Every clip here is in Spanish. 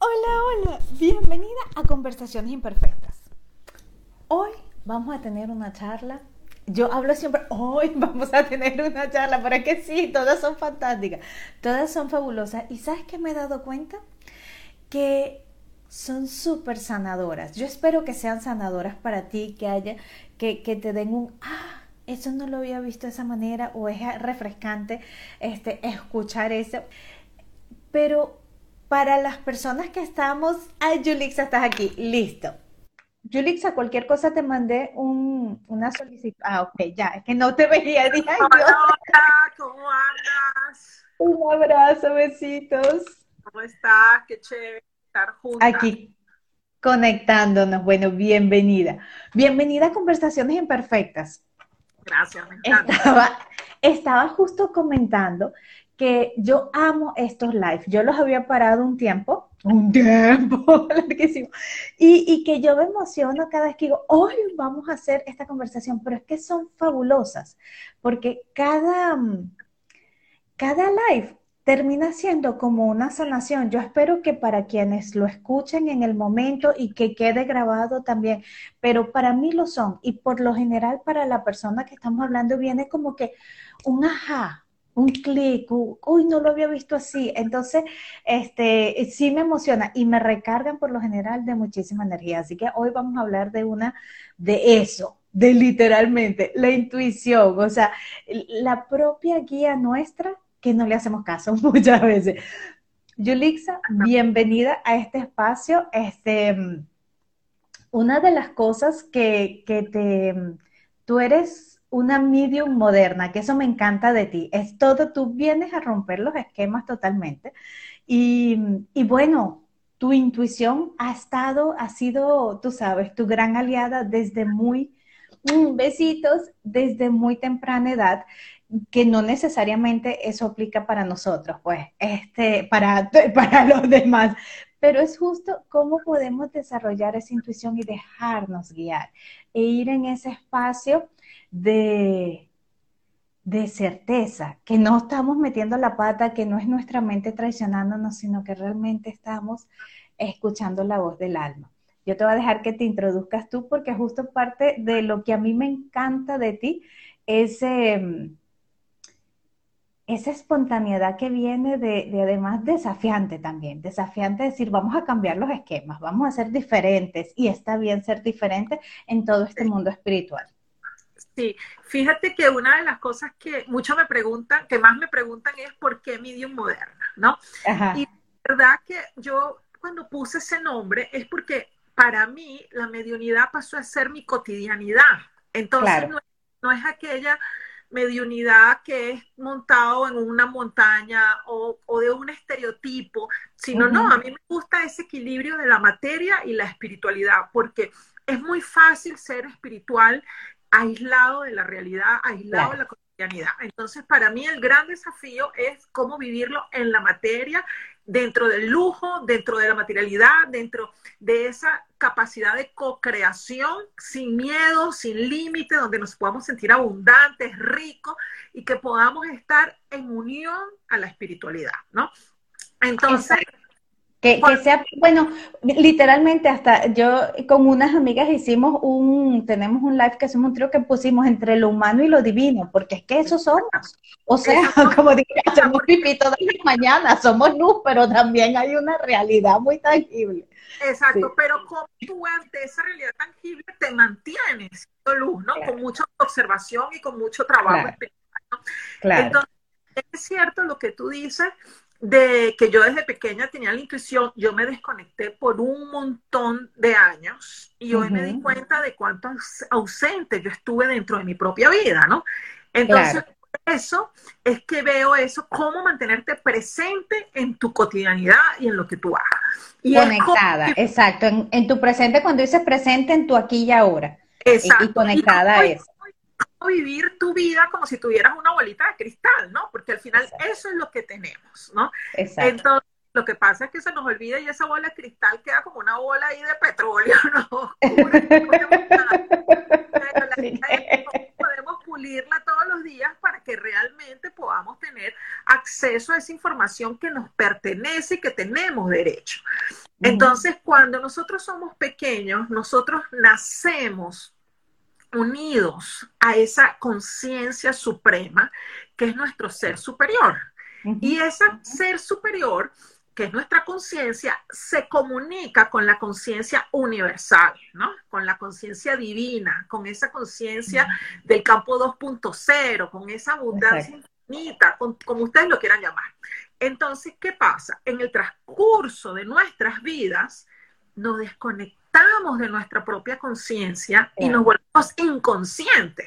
Hola, hola, bienvenida a Conversaciones Imperfectas. Hoy vamos a tener una charla. Yo hablo siempre, hoy vamos a tener una charla, pero es que sí, todas son fantásticas, todas son fabulosas. ¿Y sabes qué me he dado cuenta? Que son súper sanadoras. Yo espero que sean sanadoras para ti, que haya, que, que te den un, ah, eso no lo había visto de esa manera, o es refrescante este, escuchar eso. Pero para las personas que estamos, ay, Julixa, estás aquí, listo. Julixa, cualquier cosa te mandé un, una solicitud. Ah, ok, ya, es que no te veía. Dije, hola, ¿cómo andas? Un abrazo, besitos. ¿Cómo estás? Qué chévere estar juntos. Aquí, conectándonos. Bueno, bienvenida. Bienvenida a Conversaciones Imperfectas. Gracias, me encanta. Estaba, estaba justo comentando que yo amo estos live. Yo los había parado un tiempo, un tiempo larguísimo, y, y, que yo me emociono cada vez que digo, hoy vamos a hacer esta conversación, pero es que son fabulosas, porque cada, cada live termina siendo como una sanación. Yo espero que para quienes lo escuchen en el momento y que quede grabado también, pero para mí lo son. Y por lo general para la persona que estamos hablando viene como que un ajá, un clic, uy, no lo había visto así. Entonces, este, sí me emociona y me recargan por lo general de muchísima energía. Así que hoy vamos a hablar de una, de eso, de literalmente la intuición, o sea, la propia guía nuestra que no le hacemos caso muchas veces. Yulixa, bienvenida a este espacio. Este, una de las cosas que, que te, tú eres una medium moderna, que eso me encanta de ti. Es todo, tú vienes a romper los esquemas totalmente. Y, y bueno, tu intuición ha estado, ha sido, tú sabes, tu gran aliada desde muy, mm, besitos, desde muy temprana edad que no necesariamente eso aplica para nosotros, pues, este, para, para los demás, pero es justo cómo podemos desarrollar esa intuición y dejarnos guiar e ir en ese espacio de, de certeza, que no estamos metiendo la pata, que no es nuestra mente traicionándonos, sino que realmente estamos escuchando la voz del alma. Yo te voy a dejar que te introduzcas tú porque justo parte de lo que a mí me encanta de ti es em, esa espontaneidad que viene de, de, además desafiante también, desafiante decir, vamos a cambiar los esquemas, vamos a ser diferentes y está bien ser diferente en todo este mundo espiritual. Sí, fíjate que una de las cosas que muchos me preguntan, que más me preguntan es por qué medium moderna, ¿no? Ajá. Y la verdad que yo cuando puse ese nombre es porque para mí la mediunidad pasó a ser mi cotidianidad. Entonces claro. no, no, es aquella mediunidad que es montado en una montaña o, o de un estereotipo, sino uh -huh. no, a mí me gusta ese equilibrio de la materia y la espiritualidad, porque es muy fácil ser espiritual aislado de la realidad, aislado claro. de la cotidianidad. Entonces, para mí el gran desafío es cómo vivirlo en la materia, dentro del lujo, dentro de la materialidad, dentro de esa capacidad de co-creación, sin miedo, sin límite, donde nos podamos sentir abundantes, ricos y que podamos estar en unión a la espiritualidad, ¿no? Entonces. Que, que, sea, bueno, literalmente hasta yo con unas amigas hicimos un, tenemos un live que hacemos un trío que pusimos entre lo humano y lo divino, porque es que eso somos. O sea, como dije, hacemos pipí todas las mañanas, somos luz, pero también hay una realidad muy tangible. Exacto, sí. pero como tú ante esa realidad tangible te mantienes luz, ¿no? Claro. Con mucha observación y con mucho trabajo claro. espiritual, ¿no? Claro. Entonces, es cierto lo que tú dices, de que yo desde pequeña tenía la intuición, yo me desconecté por un montón de años y hoy uh -huh. me di cuenta de cuánto ausente yo estuve dentro de mi propia vida, ¿no? Entonces, claro. eso es que veo eso, cómo mantenerte presente en tu cotidianidad y en lo que tú hagas. Y conectada, como... exacto, en, en, tu presente, cuando dices presente, en tu aquí y ahora. Exacto. Y, y conectada y a eso vivir tu vida como si tuvieras una bolita de cristal, ¿no? Porque al final Exacto. eso es lo que tenemos, ¿no? Exacto. Entonces, lo que pasa es que se nos olvida y esa bola de cristal queda como una bola ahí de petróleo, ¿no? Pero la sí. podemos pulirla todos los días para que realmente podamos tener acceso a esa información que nos pertenece y que tenemos derecho. Entonces, cuando nosotros somos pequeños, nosotros nacemos unidos a esa conciencia suprema que es nuestro ser superior. Y ese ser superior que es nuestra conciencia, se comunica con la conciencia universal, ¿no? Con la conciencia divina, con esa conciencia del campo 2.0, con esa abundancia infinita, como ustedes lo quieran llamar. Entonces, ¿qué pasa? En el transcurso de nuestras vidas, nos desconectamos de nuestra propia conciencia y nos volvemos inconscientes.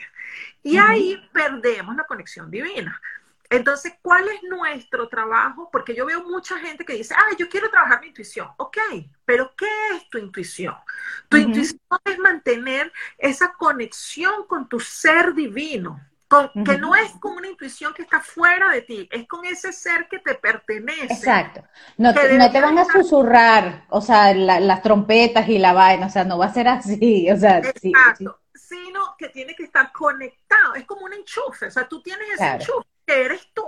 Y ahí perdemos la conexión divina. Entonces, ¿cuál es nuestro trabajo? Porque yo veo mucha gente que dice, ah, yo quiero trabajar mi intuición. Ok, pero ¿qué es tu intuición? Tu intuición es mantener esa conexión con tu ser divino, con, que no es con una intuición que está fuera de ti, es con ese ser que te pertenece. Exacto. No, te, van a susurrar, o sea, las trompetas y la vaina, o sea, no va a ser así, o sea, Exacto. Sino que tiene que estar conectado, es como un enchufe, o sea, tú tienes ese enchufe eres tú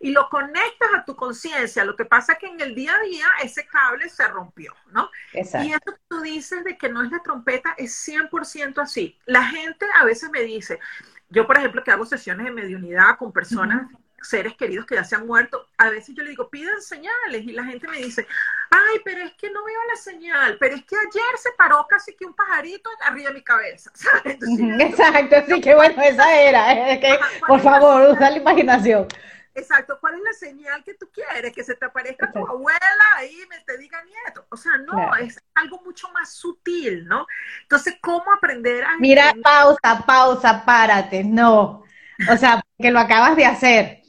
y lo conectas a tu conciencia. Lo que pasa es que en el día a día ese cable se rompió, ¿no? Y eso que tú dices de que no es la trompeta es 100% así. La gente a veces me dice, yo por ejemplo que hago sesiones de mediunidad con personas seres queridos que ya se han muerto, a veces yo le digo, piden señales y la gente me dice, ay, pero es que no veo la señal, pero es que ayer se paró casi que un pajarito arriba de mi cabeza. Exacto, sí, que bueno, esa era, es que, por favor, usa la imaginación. Exacto, ¿cuál es la señal que tú quieres? Que se te aparezca tu abuela y me te diga nieto. O sea, no, es algo mucho más sutil, ¿no? Entonces, ¿cómo aprender a... Mira, pausa, pausa, párate, no. O sea, que lo acabas de hacer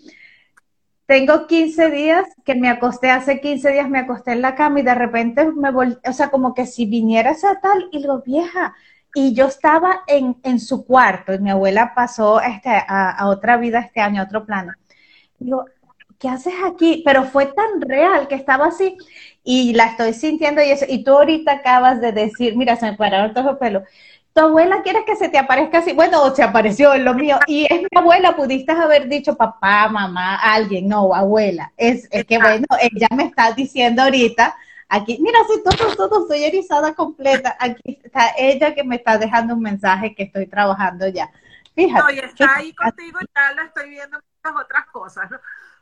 tengo 15 días que me acosté, hace 15 días me acosté en la cama y de repente me volví, o sea, como que si viniera esa tal y lo vieja. Y yo estaba en, en su cuarto y mi abuela pasó este, a, otra vida este año, a otro plano. Digo, ¿qué haces aquí? Pero fue tan real que estaba así y la estoy sintiendo y eso. Y tú ahorita acabas de decir, mira, se me pararon todos los pelos. Tu abuela quiere que se te aparezca así, bueno, o se apareció en lo mío, y es mi abuela, pudiste haber dicho papá, mamá, alguien, no, abuela, es, es que bueno, ella me está diciendo ahorita, aquí, mira, soy todo, todo, soy erizada completa, aquí está ella que me está dejando un mensaje que estoy trabajando ya. Fíjate. No, y está ahí contigo, ya la estoy viendo muchas otras cosas, ¿no?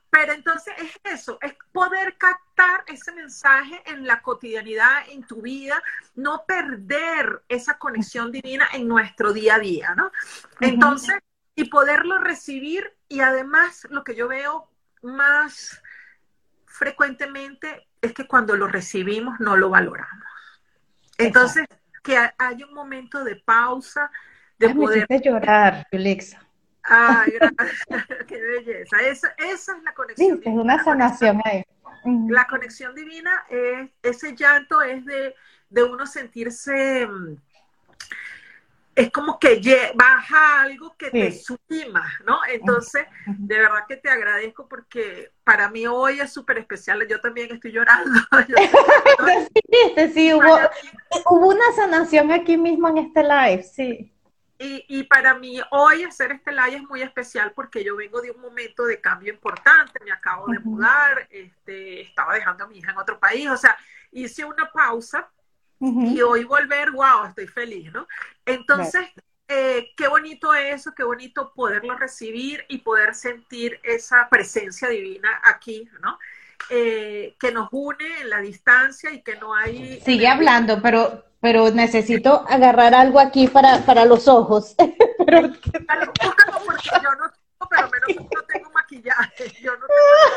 Pero entonces es eso, es poder captar ese mensaje en la cotidianidad, en tu vida, no perder esa conexión divina en nuestro día a día, ¿no? Entonces, y poderlo recibir y además lo que yo veo más frecuentemente es que cuando lo recibimos no lo valoramos. Entonces, que hay un momento de pausa, de poder... llorar, Alexa. Ay, gracias. Qué belleza. Esa, es la conexión. Sí, es una sanación ahí. La conexión divina, es, ese llanto es de, de uno sentirse, mm, es como que baja algo que te sublima, ¿no? Entonces, de verdad que te agradezco porque para mí hoy es súper especial. Yo también estoy llorando. sí, sí, hubo, hubo una sanación aquí mismo en este live, sí. Y, para mí hoy hacer este live es muy especial porque yo vengo de un momento de cambio importante, me acabo de mudar, este, estaba dejando a mi hija en otro país, o sea, hice una pausa y hoy volver, wow, estoy feliz, ¿no? Entonces, eh, qué bonito eso, qué bonito poderlo recibir y poder sentir esa presencia divina aquí, ¿no? Eh, que nos une en la distancia y que no hay... Sigue hablando, pero pero necesito agarrar algo aquí para, para los ojos. pero, porque yo no tengo, pero menos no tengo maquillaje. Yo no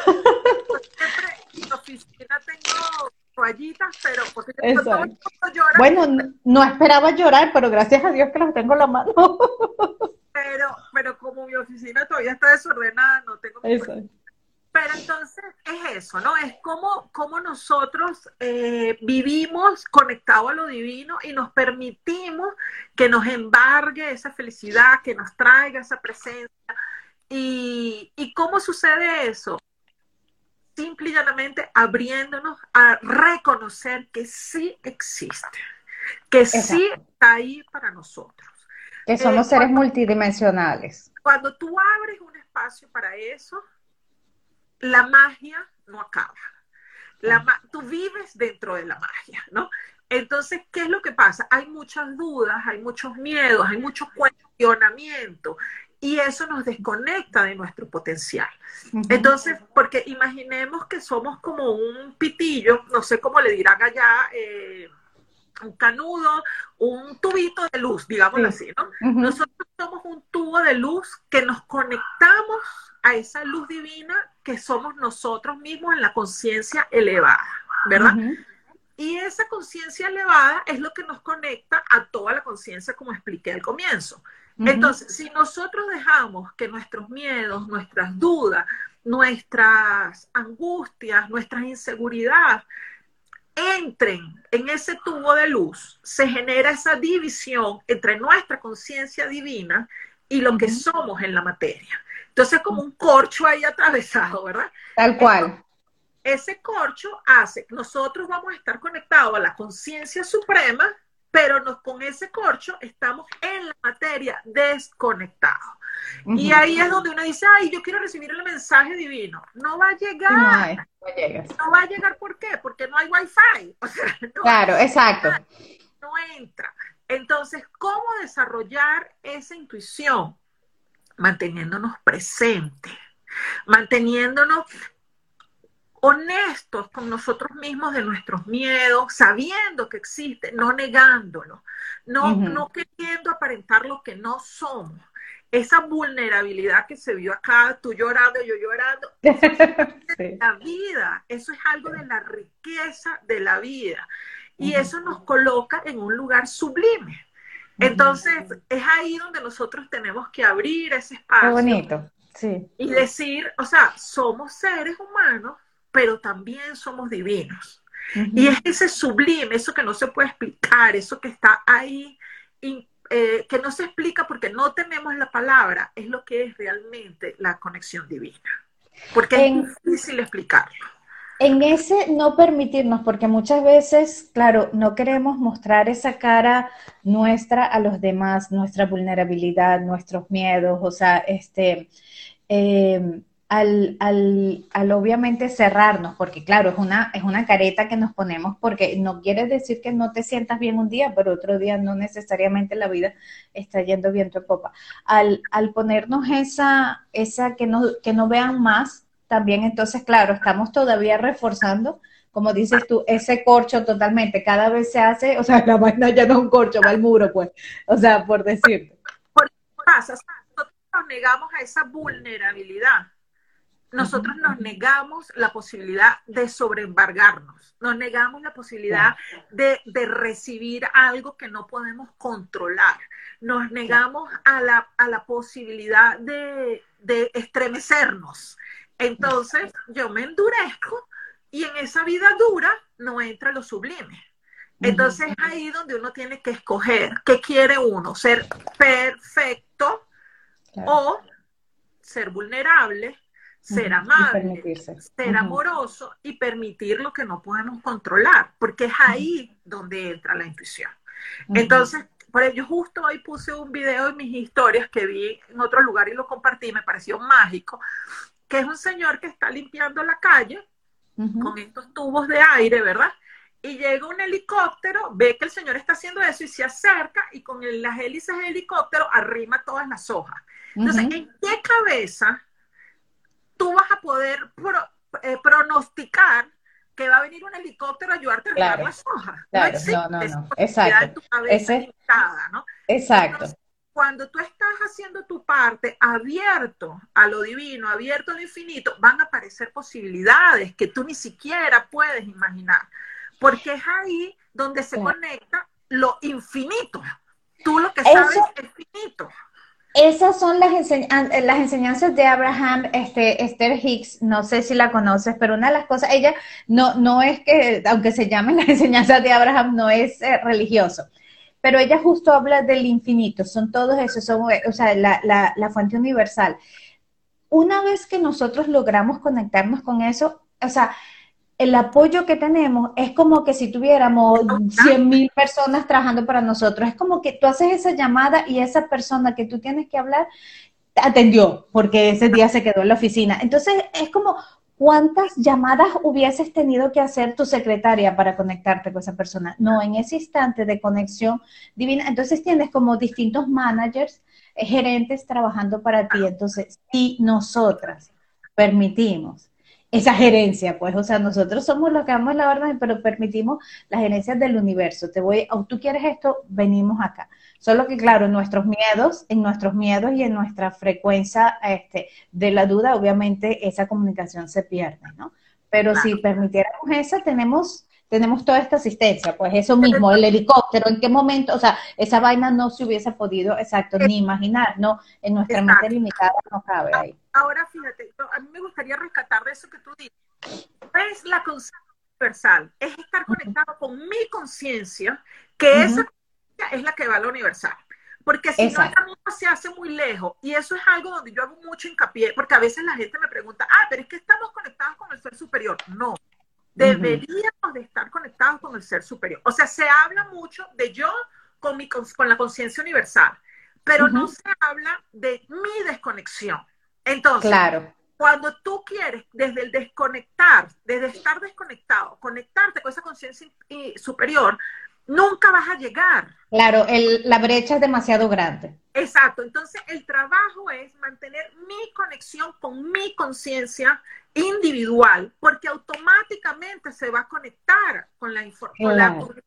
tengo, siempre en la oficina tengo toallitas, pero porque yo llorar. Bueno, no, esperaba llorar, pero gracias a Dios que las tengo en la mano. pero, pero como mi oficina todavía está desordenada, no tengo pero entonces es eso, ¿no? Es como, como nosotros eh, vivimos conectados a lo divino y nos permitimos que nos embargue esa felicidad, que nos traiga esa presencia. ¿Y, y cómo sucede eso? Simple y llanamente abriéndonos a reconocer que sí existe, que sí está ahí para nosotros. Que somos eh, seres multidimensionales. Cuando tú abres un espacio para eso, la magia no acaba. La, tú vives dentro de la magia, ¿no? Entonces, ¿qué es lo que pasa? Hay muchas dudas, hay muchos miedos, hay mucho cuestionamiento y eso nos desconecta de nuestro potencial. Entonces, porque imaginemos que somos como un pitillo, no sé cómo le dirán allá, eh, un canudo, un tubito de luz, digámoslo así, ¿no? Nosotros somos un tubo de luz que nos conectamos a esa luz divina que somos nosotros mismos en la conciencia elevada, ¿verdad? Y esa conciencia elevada es lo que nos conecta a toda la conciencia, como expliqué al comienzo. Entonces, si nosotros dejamos que nuestros miedos, nuestras dudas, nuestras angustias, nuestras inseguridades entren en ese tubo de luz, se genera esa división entre nuestra conciencia divina y lo que somos en la materia. Entonces, como un corcho ahí atravesado, ¿verdad? Tal cual. ese corcho hace que nosotros vamos a estar conectados a la conciencia suprema pero nos, con ese corcho estamos en la materia desconectados. Y ahí es donde uno dice, ay, yo quiero recibir el mensaje divino. No va a llegar. No, va a llegar, ¿por qué? Porque no hay wifi. claro, exacto. No entra. Entonces, ¿cómo desarrollar esa intuición? Manteniéndonos presentes, manteniéndonos honestos con nosotros mismos de nuestros miedos, sabiendo que existe, no negándolo, no, no queriendo aparentar lo que no somos. Esa vulnerabilidad que se vio acá, tú llorando, yo llorando, es la vida, eso es algo de la riqueza de la vida. Y eso nos coloca en un lugar sublime. Entonces, es ahí donde nosotros tenemos que abrir ese espacio. bonito, sí. Y decir, o sea, somos seres humanos pero también somos divinos. Y es ese sublime, eso que no se puede explicar, eso que está ahí, eh, que no se explica porque no tenemos la palabra, es lo que es realmente la conexión divina. Porque es difícil explicarlo. En ese no permitirnos, porque muchas veces, claro, no queremos mostrar esa cara nuestra a los demás, nuestra vulnerabilidad, nuestros miedos, o sea, este, eh, al, al, al, obviamente cerrarnos, porque claro, es una, es una careta que nos ponemos porque no quiere decir que no te sientas bien un día, pero otro día no necesariamente la vida está yendo bien tu popa. Al, al ponernos esa, esa que no, que no vean más, también entonces, claro, estamos todavía reforzando, como dices tú, ese corcho totalmente, cada vez se hace, o sea, la vaina ya no es un corcho, va al muro, pues, o sea, por decirte. Por pasa, nosotros nos negamos a esa vulnerabilidad nosotros nos negamos la posibilidad de sobreembargarnos, nos negamos la posibilidad de, recibir algo que no podemos controlar, nos negamos a la, posibilidad de, estremecernos. Entonces yo me endurezco y en esa vida dura no entra lo sublime. Entonces es ahí donde uno tiene que escoger qué quiere uno, ser perfecto o ser vulnerable ser amable, ser amoroso y permitir lo que no podemos controlar, porque es ahí donde entra la intuición. Entonces, por ello justo hoy puse un video en mis historias que vi en otro lugar y lo compartí, me pareció mágico, que es un señor que está limpiando la calle con estos tubos de aire, ¿verdad? Y llega un helicóptero, ve que el señor está haciendo eso y se acerca y con las hélices del helicóptero arrima todas las hojas. Entonces, ¿en qué cabeza tú vas a poder eh, pronosticar que va a venir un helicóptero a ayudarte a claro, las hojas. Claro, no, no, no, exacto. Exacto. cuando tú estás haciendo tu parte abierto a lo divino, abierto al infinito, van a aparecer posibilidades que tú ni siquiera puedes imaginar, porque es ahí donde se conecta lo infinito. Tú lo que sabes es finito. Esas son las, las enseñanzas de Abraham, este, Esther Hicks, no sé si la conoces, pero una de las cosas, ella no, no es que, aunque se llamen las enseñanzas de Abraham, no es eh, religioso, pero ella justo habla del infinito, son todos esos, son, o sea, la, la, la fuente universal. Una vez que nosotros logramos conectarnos con eso, o sea, el apoyo que tenemos es como que si tuviéramos 100 mil personas trabajando para nosotros. Es como que tú haces esa llamada y esa persona que tú tienes que hablar te atendió porque ese día se quedó en la oficina. Entonces es como, ¿cuántas llamadas hubieses tenido que hacer tu secretaria para conectarte con esa persona? No, en ese instante de conexión divina. Entonces tienes como distintos managers, eh, gerentes trabajando para ti. Entonces, si nosotras permitimos esa gerencia, pues, o sea, nosotros somos los que damos la orden, pero permitimos las gerencias del universo. Te voy, o tú quieres esto, venimos acá. Solo que, claro, en nuestros miedos, en nuestros miedos y en nuestra frecuencia este, de la duda, obviamente esa comunicación se pierde, ¿no? Pero si permitiéramos esa, tenemos tenemos toda esta asistencia, pues eso mismo, el helicóptero, en qué momento, o sea, esa vaina no se hubiese podido, exacto, ni imaginar, ¿no? En nuestra mente limitada no cabe ahí. Ahora, fíjate, a mí me gustaría rescatar de eso que tú dices. Es la conciencia universal, es estar conectado con mi conciencia, que esa conciencia es la que va a la universal. Porque si no, el camino se hace muy lejos. Y eso es algo donde yo hago mucho hincapié, porque a veces la gente me pregunta, ah, pero es que estamos conectados con el ser superior. No, deberíamos de estar conectados con el ser superior. O sea, se habla mucho de yo con, mi, con la conciencia universal, pero no se habla de mi desconexión. Entonces, claro. cuando tú quieres desde el desconectar, desde estar desconectado, conectarte con esa conciencia superior, nunca vas a llegar. Claro, la brecha es demasiado grande. Exacto, entonces el trabajo es mantener mi conexión con mi conciencia individual, porque automáticamente se va a conectar con la información.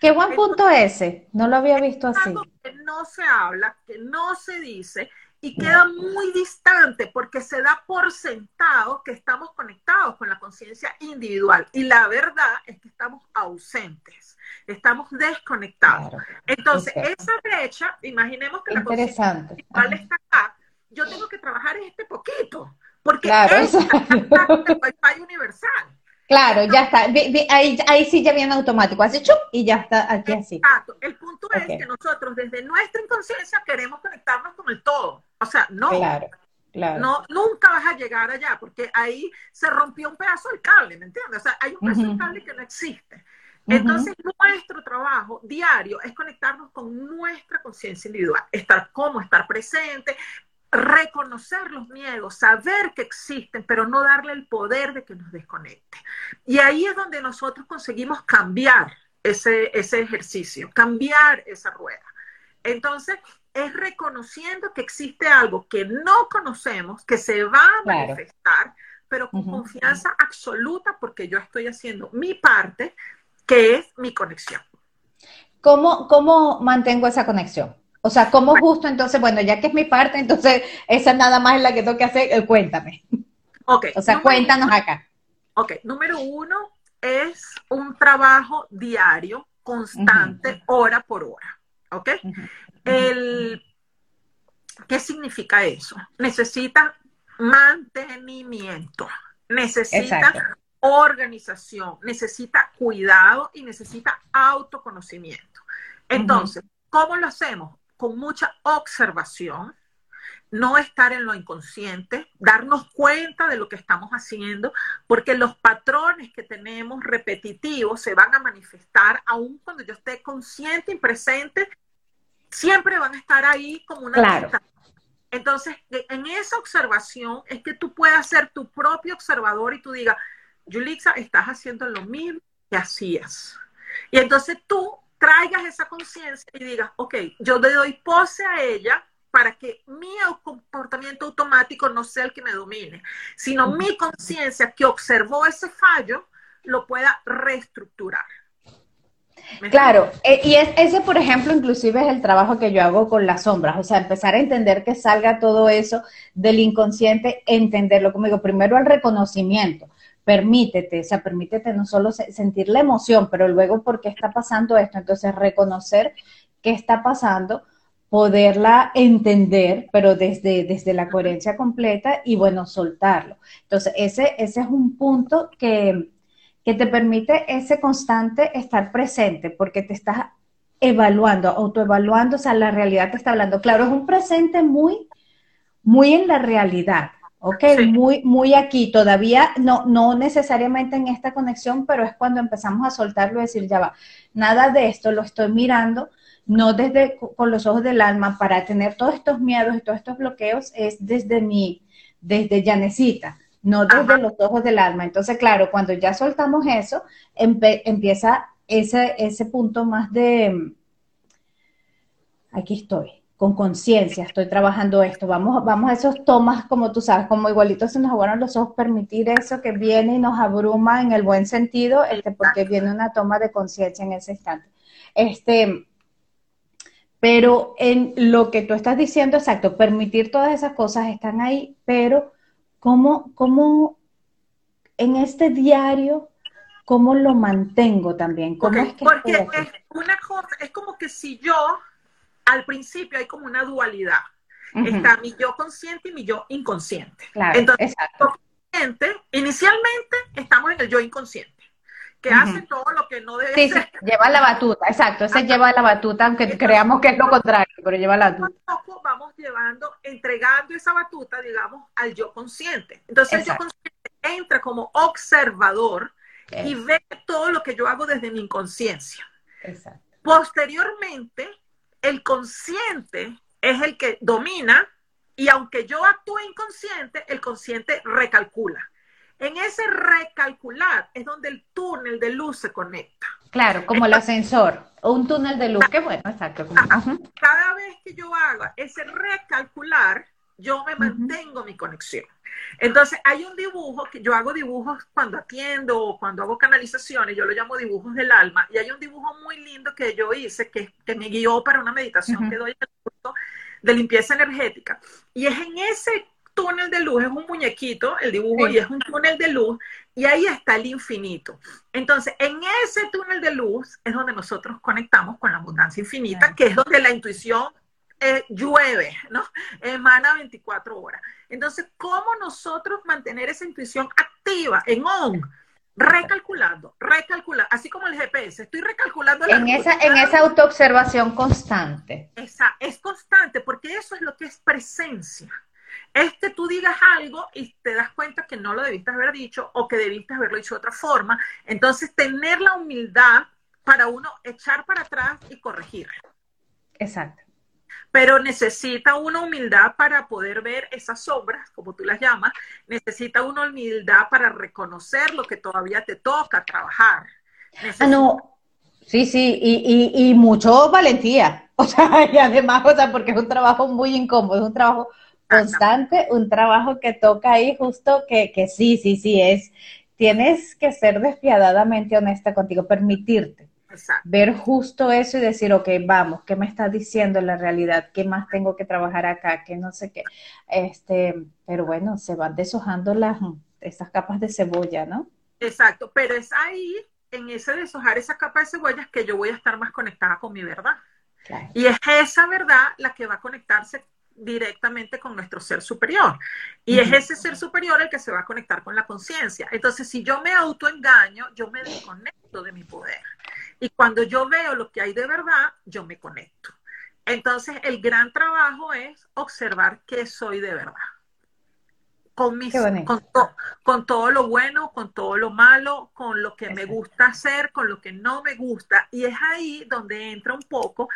Qué buen punto ese, no lo había visto así. Que no se habla, que no se dice y queda muy distante porque se da por sentado que estamos conectados con la conciencia individual y la verdad es que estamos ausentes, estamos desconectados. Entonces, esa brecha, imaginemos que la conciencia individual está acá, yo tengo que trabajar este poquito, porque claro, es el Wi-Fi universal. Claro, ya está. Ahí, ahí, sí ya viene automático. Hace chup y ya está aquí así. Exacto. El punto es que nosotros desde nuestra inconsciencia queremos conectarnos con el todo. O sea, no. Claro, claro. No, nunca vas a llegar allá porque ahí se rompió un pedazo del cable, ¿me entiendes? O sea, hay un pedazo del cable que no existe. Entonces, nuestro trabajo diario es conectarnos con nuestra conciencia individual, estar como, estar presente, reconocer los miedos, saber que existen, pero no darle el poder de que nos desconecte. Y ahí es donde nosotros conseguimos cambiar ese, ese ejercicio, cambiar esa rueda. Entonces, es reconociendo que existe algo que no conocemos, que se va a manifestar, pero con confianza absoluta porque yo estoy haciendo mi parte, que es mi conexión. ¿Cómo, cómo mantengo esa conexión? O sea, ¿cómo justo entonces, bueno, ya que es mi parte, entonces esa nada más es la que tengo que hacer, eh, cuéntame. Ok. O sea, cuéntanos acá. Ok, número uno es un trabajo diario, constante, hora por hora. ¿Ok? El, ¿Qué significa eso? Necesita mantenimiento, necesita organización, necesita cuidado y necesita autoconocimiento. Entonces, ¿cómo lo hacemos? Con mucha observación, no estar en lo inconsciente, darnos cuenta de lo que estamos haciendo, porque los patrones que tenemos repetitivos se van a manifestar aun cuando yo esté consciente y presente, siempre van a estar ahí como una claro. Entonces, en esa observación es que tú puedas ser tu propio observador y tú digas, Yulixa, estás haciendo lo mismo que hacías. Y entonces tú traigas esa conciencia y digas, ok, yo le doy pose a ella para que mi comportamiento automático no sea el que me domine, sino mi conciencia que observó ese fallo lo pueda reestructurar. Claro, eh, y es, ese, por ejemplo, inclusive es el trabajo que yo hago con las sombras, o sea, empezar a entender que salga todo eso del inconsciente, entenderlo, como digo, primero el reconocimiento, permítete, o sea, permítete no solo sentir la emoción, pero luego por qué está pasando esto, entonces reconocer qué está pasando, poderla entender, pero desde, desde la coherencia completa y bueno, soltarlo. Entonces, ese, ese es un punto que, que te permite ese constante estar presente, porque te estás evaluando, autoevaluando, o sea, la realidad te está hablando. Claro, es un presente muy, muy en la realidad, Ok, muy, muy aquí, todavía no, no necesariamente en esta conexión, pero es cuando empezamos a soltarlo y decir, ya va, nada de esto lo estoy mirando, no desde con los ojos del alma para tener todos estos miedos y todos estos bloqueos, es desde mi, desde Yanecita, no desde los ojos del alma. Entonces, claro, cuando ya soltamos eso, empieza ese, ese punto más de, aquí estoy, con conciencia, estoy trabajando esto, vamos, vamos a esos tomas, como tú sabes, como igualito se nos aguaron los ojos, permitir eso que viene y nos abruma en el buen sentido, este, porque viene una toma de conciencia en ese instante. Este, pero en lo que tú estás diciendo, exacto, permitir todas esas cosas están ahí, pero ¿cómo, cómo en este diario, cómo lo mantengo también? ¿Cómo es que porque es una cosa, es como que si yo al principio hay como una dualidad. Está mi yo consciente y mi yo inconsciente. Entonces, consciente, inicialmente estamos en el yo inconsciente, que hace todo lo que no debe sí, Sí, lleva la batuta, exacto, ese lleva la batuta, aunque creamos que es lo contrario, pero lleva la batuta. Poco vamos llevando, entregando esa batuta, digamos, al yo consciente. Entonces el yo consciente entra como observador y ve todo lo que yo hago desde mi inconsciencia. Exacto. Posteriormente, el consciente es el que domina y aunque yo actúe inconsciente, el consciente recalcula. En ese recalcular es donde el túnel de luz se conecta. Claro, como el ascensor, o un túnel de luz, qué bueno, exacto. Cada vez que yo haga ese recalcular, yo me mantengo mi conexión. Entonces, hay un dibujo que yo hago dibujos cuando atiendo o cuando hago canalizaciones, yo lo llamo dibujos del alma, y hay un dibujo muy lindo que yo hice que, que me guió para una meditación que doy en el curso de limpieza energética. Y es en ese túnel de luz, es un muñequito, el dibujo, y es un túnel de luz, y ahí está el infinito. Entonces, en ese túnel de luz es donde nosotros conectamos con la abundancia infinita, que es donde la intuición eh, llueve, ¿no? Emana 24 horas. Entonces, ¿cómo nosotros mantener esa intuición activa, en on? Recalculando, recalculando, así como el GPS, estoy recalculando. La en, esa, en esa autoobservación constante. Esa, es constante, porque eso es lo que es presencia. Es que tú digas algo y te das cuenta que no lo debiste haber dicho o que debiste haberlo dicho de otra forma. Entonces, tener la humildad para uno echar para atrás y corregir. Exacto pero necesita una humildad para poder ver esas sombras, como tú las llamas, necesita una humildad para reconocer lo que todavía te toca trabajar. Ah, no, sí, sí, y, y, y, mucho valentía, o sea, y además, o sea, porque es un trabajo muy incómodo, es un trabajo constante, un trabajo que toca ahí justo que, que sí, sí, sí, es, tienes que ser despiadadamente honesta contigo, permitirte Ver justo eso y decir, ok, vamos, ¿qué me está diciendo la realidad? ¿Qué más tengo que trabajar acá? ¿Qué no sé qué? Este, pero bueno, se van deshojando las, esas capas de cebolla, ¿no? Exacto, pero es ahí, en ese deshojar esa capa de cebollas, que yo voy a estar más conectada con mi verdad. Y es esa verdad la que va a conectarse directamente con nuestro ser superior. Y es ese ser superior el que se va a conectar con la conciencia. Entonces, si yo me autoengaño, yo me desconecto de mi poder. Y cuando yo veo lo que hay de verdad, yo me conecto. Entonces, el gran trabajo es observar qué soy de verdad. Con, mis, con, con, todo lo bueno, con todo lo malo, con lo que me gusta hacer, con lo que no me gusta. Y es ahí donde entra un poco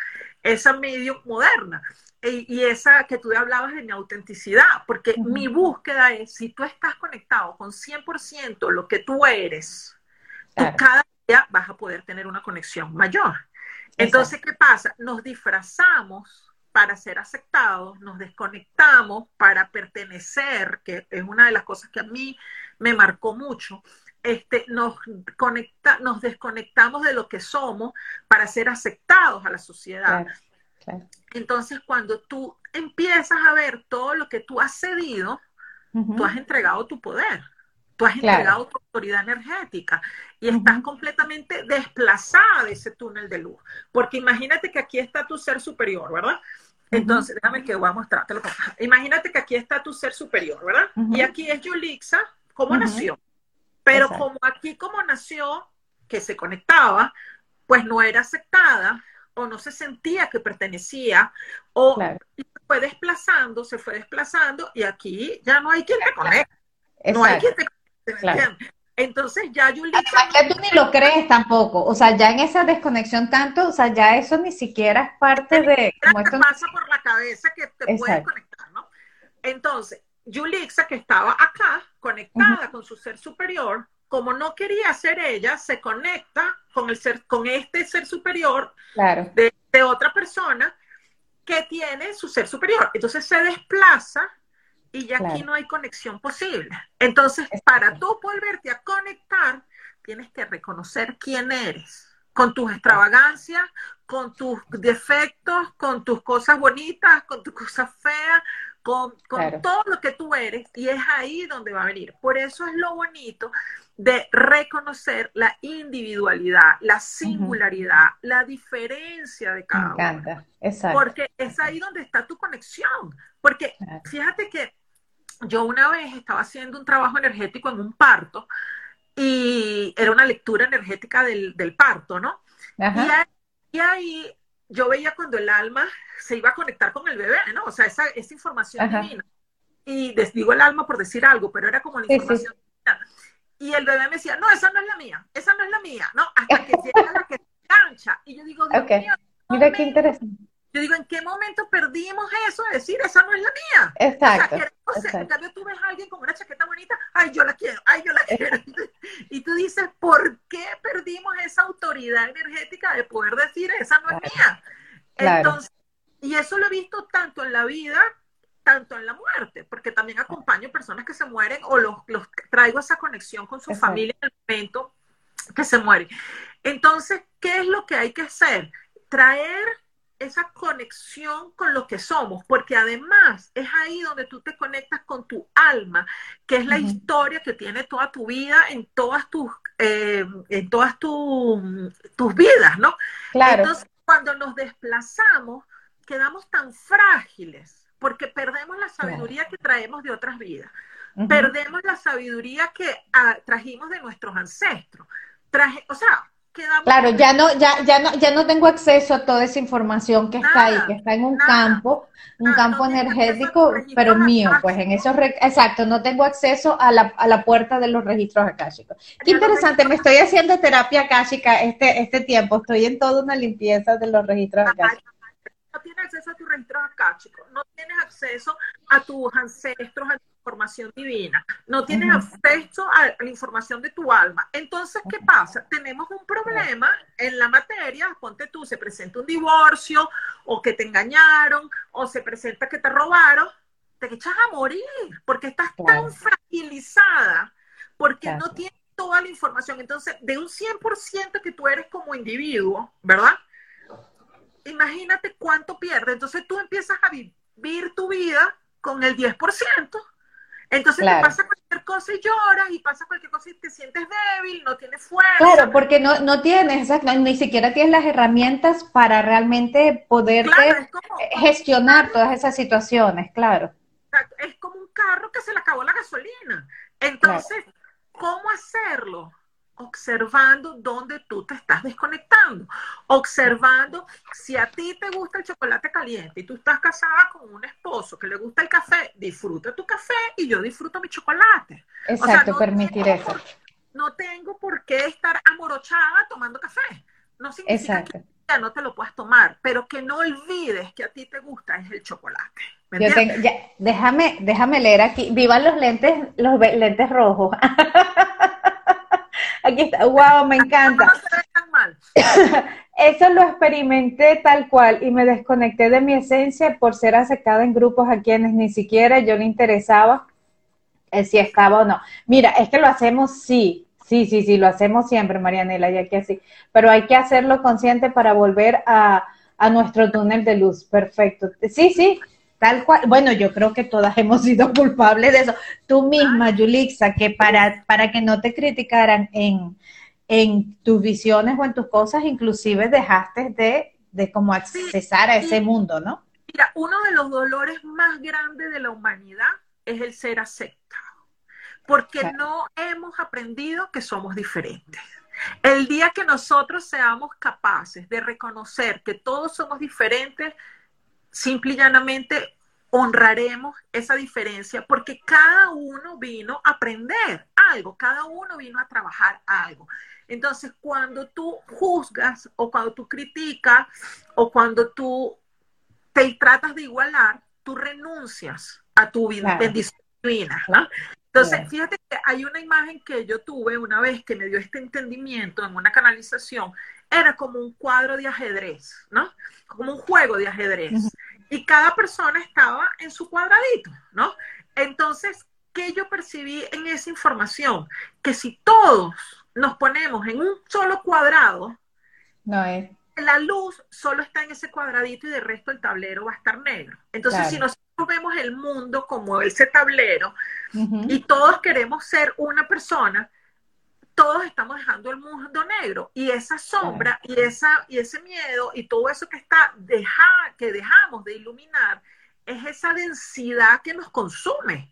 esa medio moderna e, y esa que tú hablabas de mi autenticidad, porque mi búsqueda es, si tú estás conectado con 100% lo que tú eres, tú cada vas a poder tener una conexión mayor. Entonces, ¿qué pasa? Nos disfrazamos para ser aceptados, nos desconectamos para pertenecer, que es una de las cosas que a mí me marcó mucho. Este, nos, conecta, nos desconectamos de lo que somos para ser aceptados a la sociedad. Entonces, cuando tú empiezas a ver todo lo que tú has cedido, tú has entregado tu poder. Tú has entregado tu autoridad energética y estás completamente desplazada de ese túnel de luz. Porque imagínate que aquí está tu ser superior, ¿verdad? Entonces, déjame que voy a mostrártelo. Imagínate que aquí está tu ser superior, ¿verdad? Y aquí es Yulixa como nació. Pero como aquí como nació, que se conectaba, pues no era aceptada o no se sentía que pertenecía o fue desplazando, se fue desplazando y aquí ya no hay quien te conecte. No hay quien te conecte, Entonces ya Yulitza... ya tú ni lo crees tampoco, o sea, ya en esa desconexión tanto, o sea, ya eso ni siquiera es parte de... Como te pasa por la cabeza que te puedes conectar, ¿no? Entonces, Yulixa, que estaba acá, conectada con su ser superior, como no quería ser ella, se conecta con, el ser, con este ser superior de, de otra persona que tiene su ser superior. Entonces se desplaza y ya aquí no hay conexión posible. Entonces, para tú volverte a conectar, tienes que reconocer quién eres, con tus extravagancias, con tus defectos, con tus cosas bonitas, con tus cosas feas, con, todo lo que tú eres, y es ahí donde va a venir. Por eso es lo bonito de reconocer la individualidad, la singularidad, la diferencia de cada Me encanta. Exacto. Porque es ahí donde está tu conexión. Porque fíjate que yo una vez estaba haciendo un trabajo energético en un parto y era una lectura energética del, parto, ¿no? Y ahí, yo veía cuando el alma se iba a conectar con el bebé, ¿no? O sea, esa, esa información divina. Y les digo el alma por decir algo, pero era como la información divina. Y el bebé me decía, no, esa no es la mía, esa no es la mía, ¿no? Hasta que llega la que se cancha. Y yo digo, Dios mío, Mira qué interesante. Yo digo, ¿en qué momento perdimos eso de decir, esa no es la mía? Exacto. O sea, en cambio tú ves a alguien con una chaqueta bonita, ay, yo la quiero, ay, yo la quiero. Y tú dices, ¿por qué perdimos esa autoridad energética de poder decir, esa no es mía? Entonces, y eso lo he visto tanto en la vida, tanto en la muerte, porque también acompaño personas que se mueren o los, los traigo esa conexión con su familia en el momento que se mueren. Entonces, ¿qué es lo que hay que hacer? Traer esa conexión con lo que somos, porque además es ahí donde tú te conectas con tu alma, que es la historia que tiene toda tu vida en todas tus, eh, en todas tus vidas, ¿no? Claro. Entonces, cuando nos desplazamos, quedamos tan frágiles, porque perdemos la sabiduría que traemos de otras vidas, perdemos la sabiduría que ah, trajimos de nuestros ancestros. Traje, o sea, Claro, ya no, ya, ya no, ya no tengo acceso a toda esa información que está ahí, que está en un campo, un campo energético, pero mío, pues en esos, exacto, no tengo acceso a la, a la puerta de los registros akáshicos. Qué interesante, me estoy haciendo terapia akáshica este, este tiempo, estoy en toda una limpieza de los registros akáshicos no tienes acceso a tus registros akáshicos, no tienes acceso a tus ancestros, a información divina, no tienes acceso a la información de tu alma. Entonces, ¿qué pasa? Tenemos un problema en la materia, ponte tú, se presenta un divorcio, o que te engañaron, o se presenta que te robaron, te echas a morir, porque estás tan fragilizada, porque no tienes toda la información. Entonces, de un 100% que tú eres como individuo, ¿verdad? Imagínate cuánto pierdes. Entonces tú empiezas a vivir tu vida con el 10%. Entonces te pasa cualquier cosa y lloras, y pasa cualquier cosa y te sientes débil, no tienes fuerza. Claro, porque no, no tienes, ni siquiera tienes las herramientas para realmente poder gestionar todas esas situaciones, claro. Es como un carro que se le acabó la gasolina. Entonces, ¿cómo hacerlo? Observando dónde tú te estás desconectando, observando si a ti te gusta el chocolate caliente y tú estás casada con un esposo que le gusta el café, disfruta tu café y yo disfruto mi chocolate. Exacto, permitir eso. no tengo por qué estar amorochada tomando café. No significa que ya no te lo puedas tomar, pero que no olvides que a ti te gusta es el chocolate. déjame, déjame leer aquí. Vivan los lentes, los lentes rojos. Aquí está, wow, me encanta. Eso lo experimenté tal cual y me desconecté de mi esencia por ser aceptada en grupos a quienes ni siquiera yo le interesaba eh, si estaba o no. Mira, es que lo hacemos sí, sí, sí, sí, lo hacemos siempre, Marianela, ya que así, pero hay que hacerlo consciente para volver a, a nuestro túnel de luz. Perfecto. Sí, sí, Tal cual, bueno, yo creo que todas hemos sido culpables de eso. Tú misma, Yulixa, que para, para que no te criticaran en, en tus visiones o en tus cosas, inclusive dejaste de, de como accesar a ese mundo, ¿no? Mira, uno de los dolores más grandes de la humanidad es el ser aceptado, porque no hemos aprendido que somos diferentes. El día que nosotros seamos capaces de reconocer que todos somos diferentes, simple y llanamente honraremos esa diferencia porque cada uno vino a aprender algo, cada uno vino a trabajar algo. Entonces, cuando tú juzgas o cuando tú criticas o cuando tú te tratas de igualar, tú renuncias a tu bendición divina. Entonces, fíjate que hay una imagen que yo tuve una vez que me dio este entendimiento en una canalización, era como un cuadro de ajedrez, ¿no? Como un juego de ajedrez. Y cada persona estaba en su cuadradito, ¿no? Entonces, ¿qué yo percibí en esa información? Que si todos nos ponemos en un solo cuadrado, no es. la luz solo está en ese cuadradito y de resto el tablero va a estar negro. Entonces, si nosotros vemos el mundo como ese tablero y todos queremos ser una persona, todos estamos dejando el mundo negro. Y esa sombra y esa y ese miedo y todo eso que está deja, que dejamos de iluminar es esa densidad que nos consume.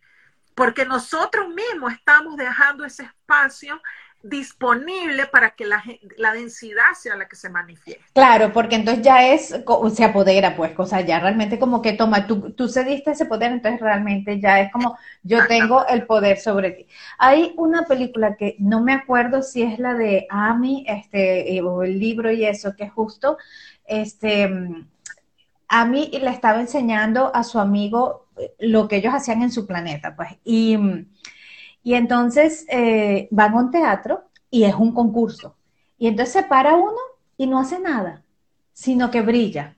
Porque nosotros mismos estamos dejando ese espacio disponible para que la, la, densidad sea la que se manifieste. Claro, porque entonces ya es, se apodera, pues, o sea, ya realmente como que toma, tú, tú cediste ese poder, entonces realmente ya es como, yo tengo el poder sobre ti. Hay una película que no me acuerdo si es la de Amy, este, eh, o el libro y eso, que justo, este, Amy le estaba enseñando a su amigo eh, lo que ellos hacían en su planeta, pues, y y entonces eh, van a un teatro y es un concurso. Y entonces se para uno y no hace nada, sino que brilla.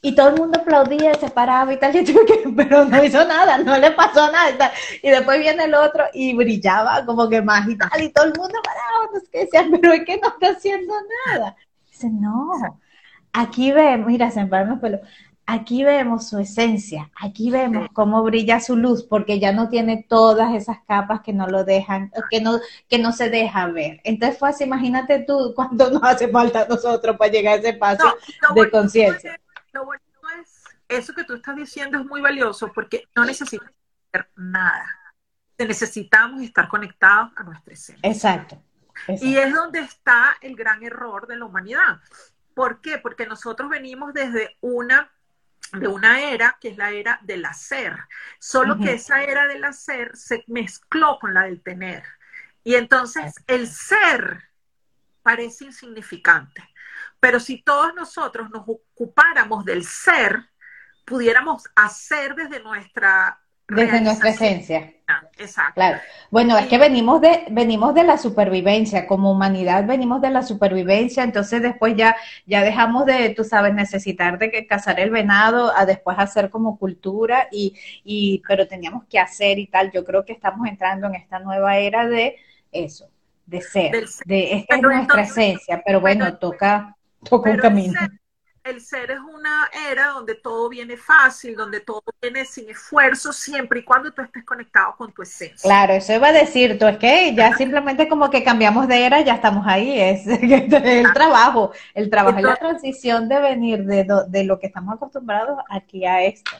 Y todo el mundo aplaudía, se paraba y tal, y pero no hizo nada, no le pasó nada. Y, después viene el otro y brillaba como que más y tal, y todo el mundo paraba, no que decían, pero es que no está haciendo nada. Dice, no, aquí ve, mira, se me los pelos, aquí vemos su esencia, aquí vemos cómo brilla su luz, porque ya no tiene todas esas capas que no lo dejan, que no, que no se deja ver. Entonces fue así, imagínate tú cuánto nos hace falta a nosotros para llegar a ese paso de conciencia. Lo bueno es, eso que tú estás diciendo es muy valioso, porque no necesitamos hacer nada. Necesitamos estar conectados a nuestra esencia. Exacto. Y es donde está el gran error de la humanidad. ¿Por qué? Porque nosotros venimos desde una de una era que es la era del hacer, solo que esa era del hacer se mezcló con la del tener. Y entonces el ser parece insignificante, pero si todos nosotros nos ocupáramos del ser, pudiéramos hacer desde nuestra desde nuestra esencia. Exacto. Claro. Bueno, es que venimos de, venimos de la supervivencia, como humanidad venimos de la supervivencia, entonces después ya, ya dejamos de, tú sabes, necesitar de que cazar el venado, a después hacer como cultura, y, y, pero teníamos que hacer y tal. Yo creo que estamos entrando en esta nueva era de eso, de ser, de esta es nuestra esencia, pero bueno, toca, toca un camino el ser es una era donde todo viene fácil, donde todo viene sin esfuerzo, siempre y cuando tú estés conectado con tu esencia. Claro, eso iba a decir, tú es que ya simplemente como que cambiamos de era, ya estamos ahí, es el trabajo, el trabajo y la transición de venir de, de lo que estamos acostumbrados aquí a esto.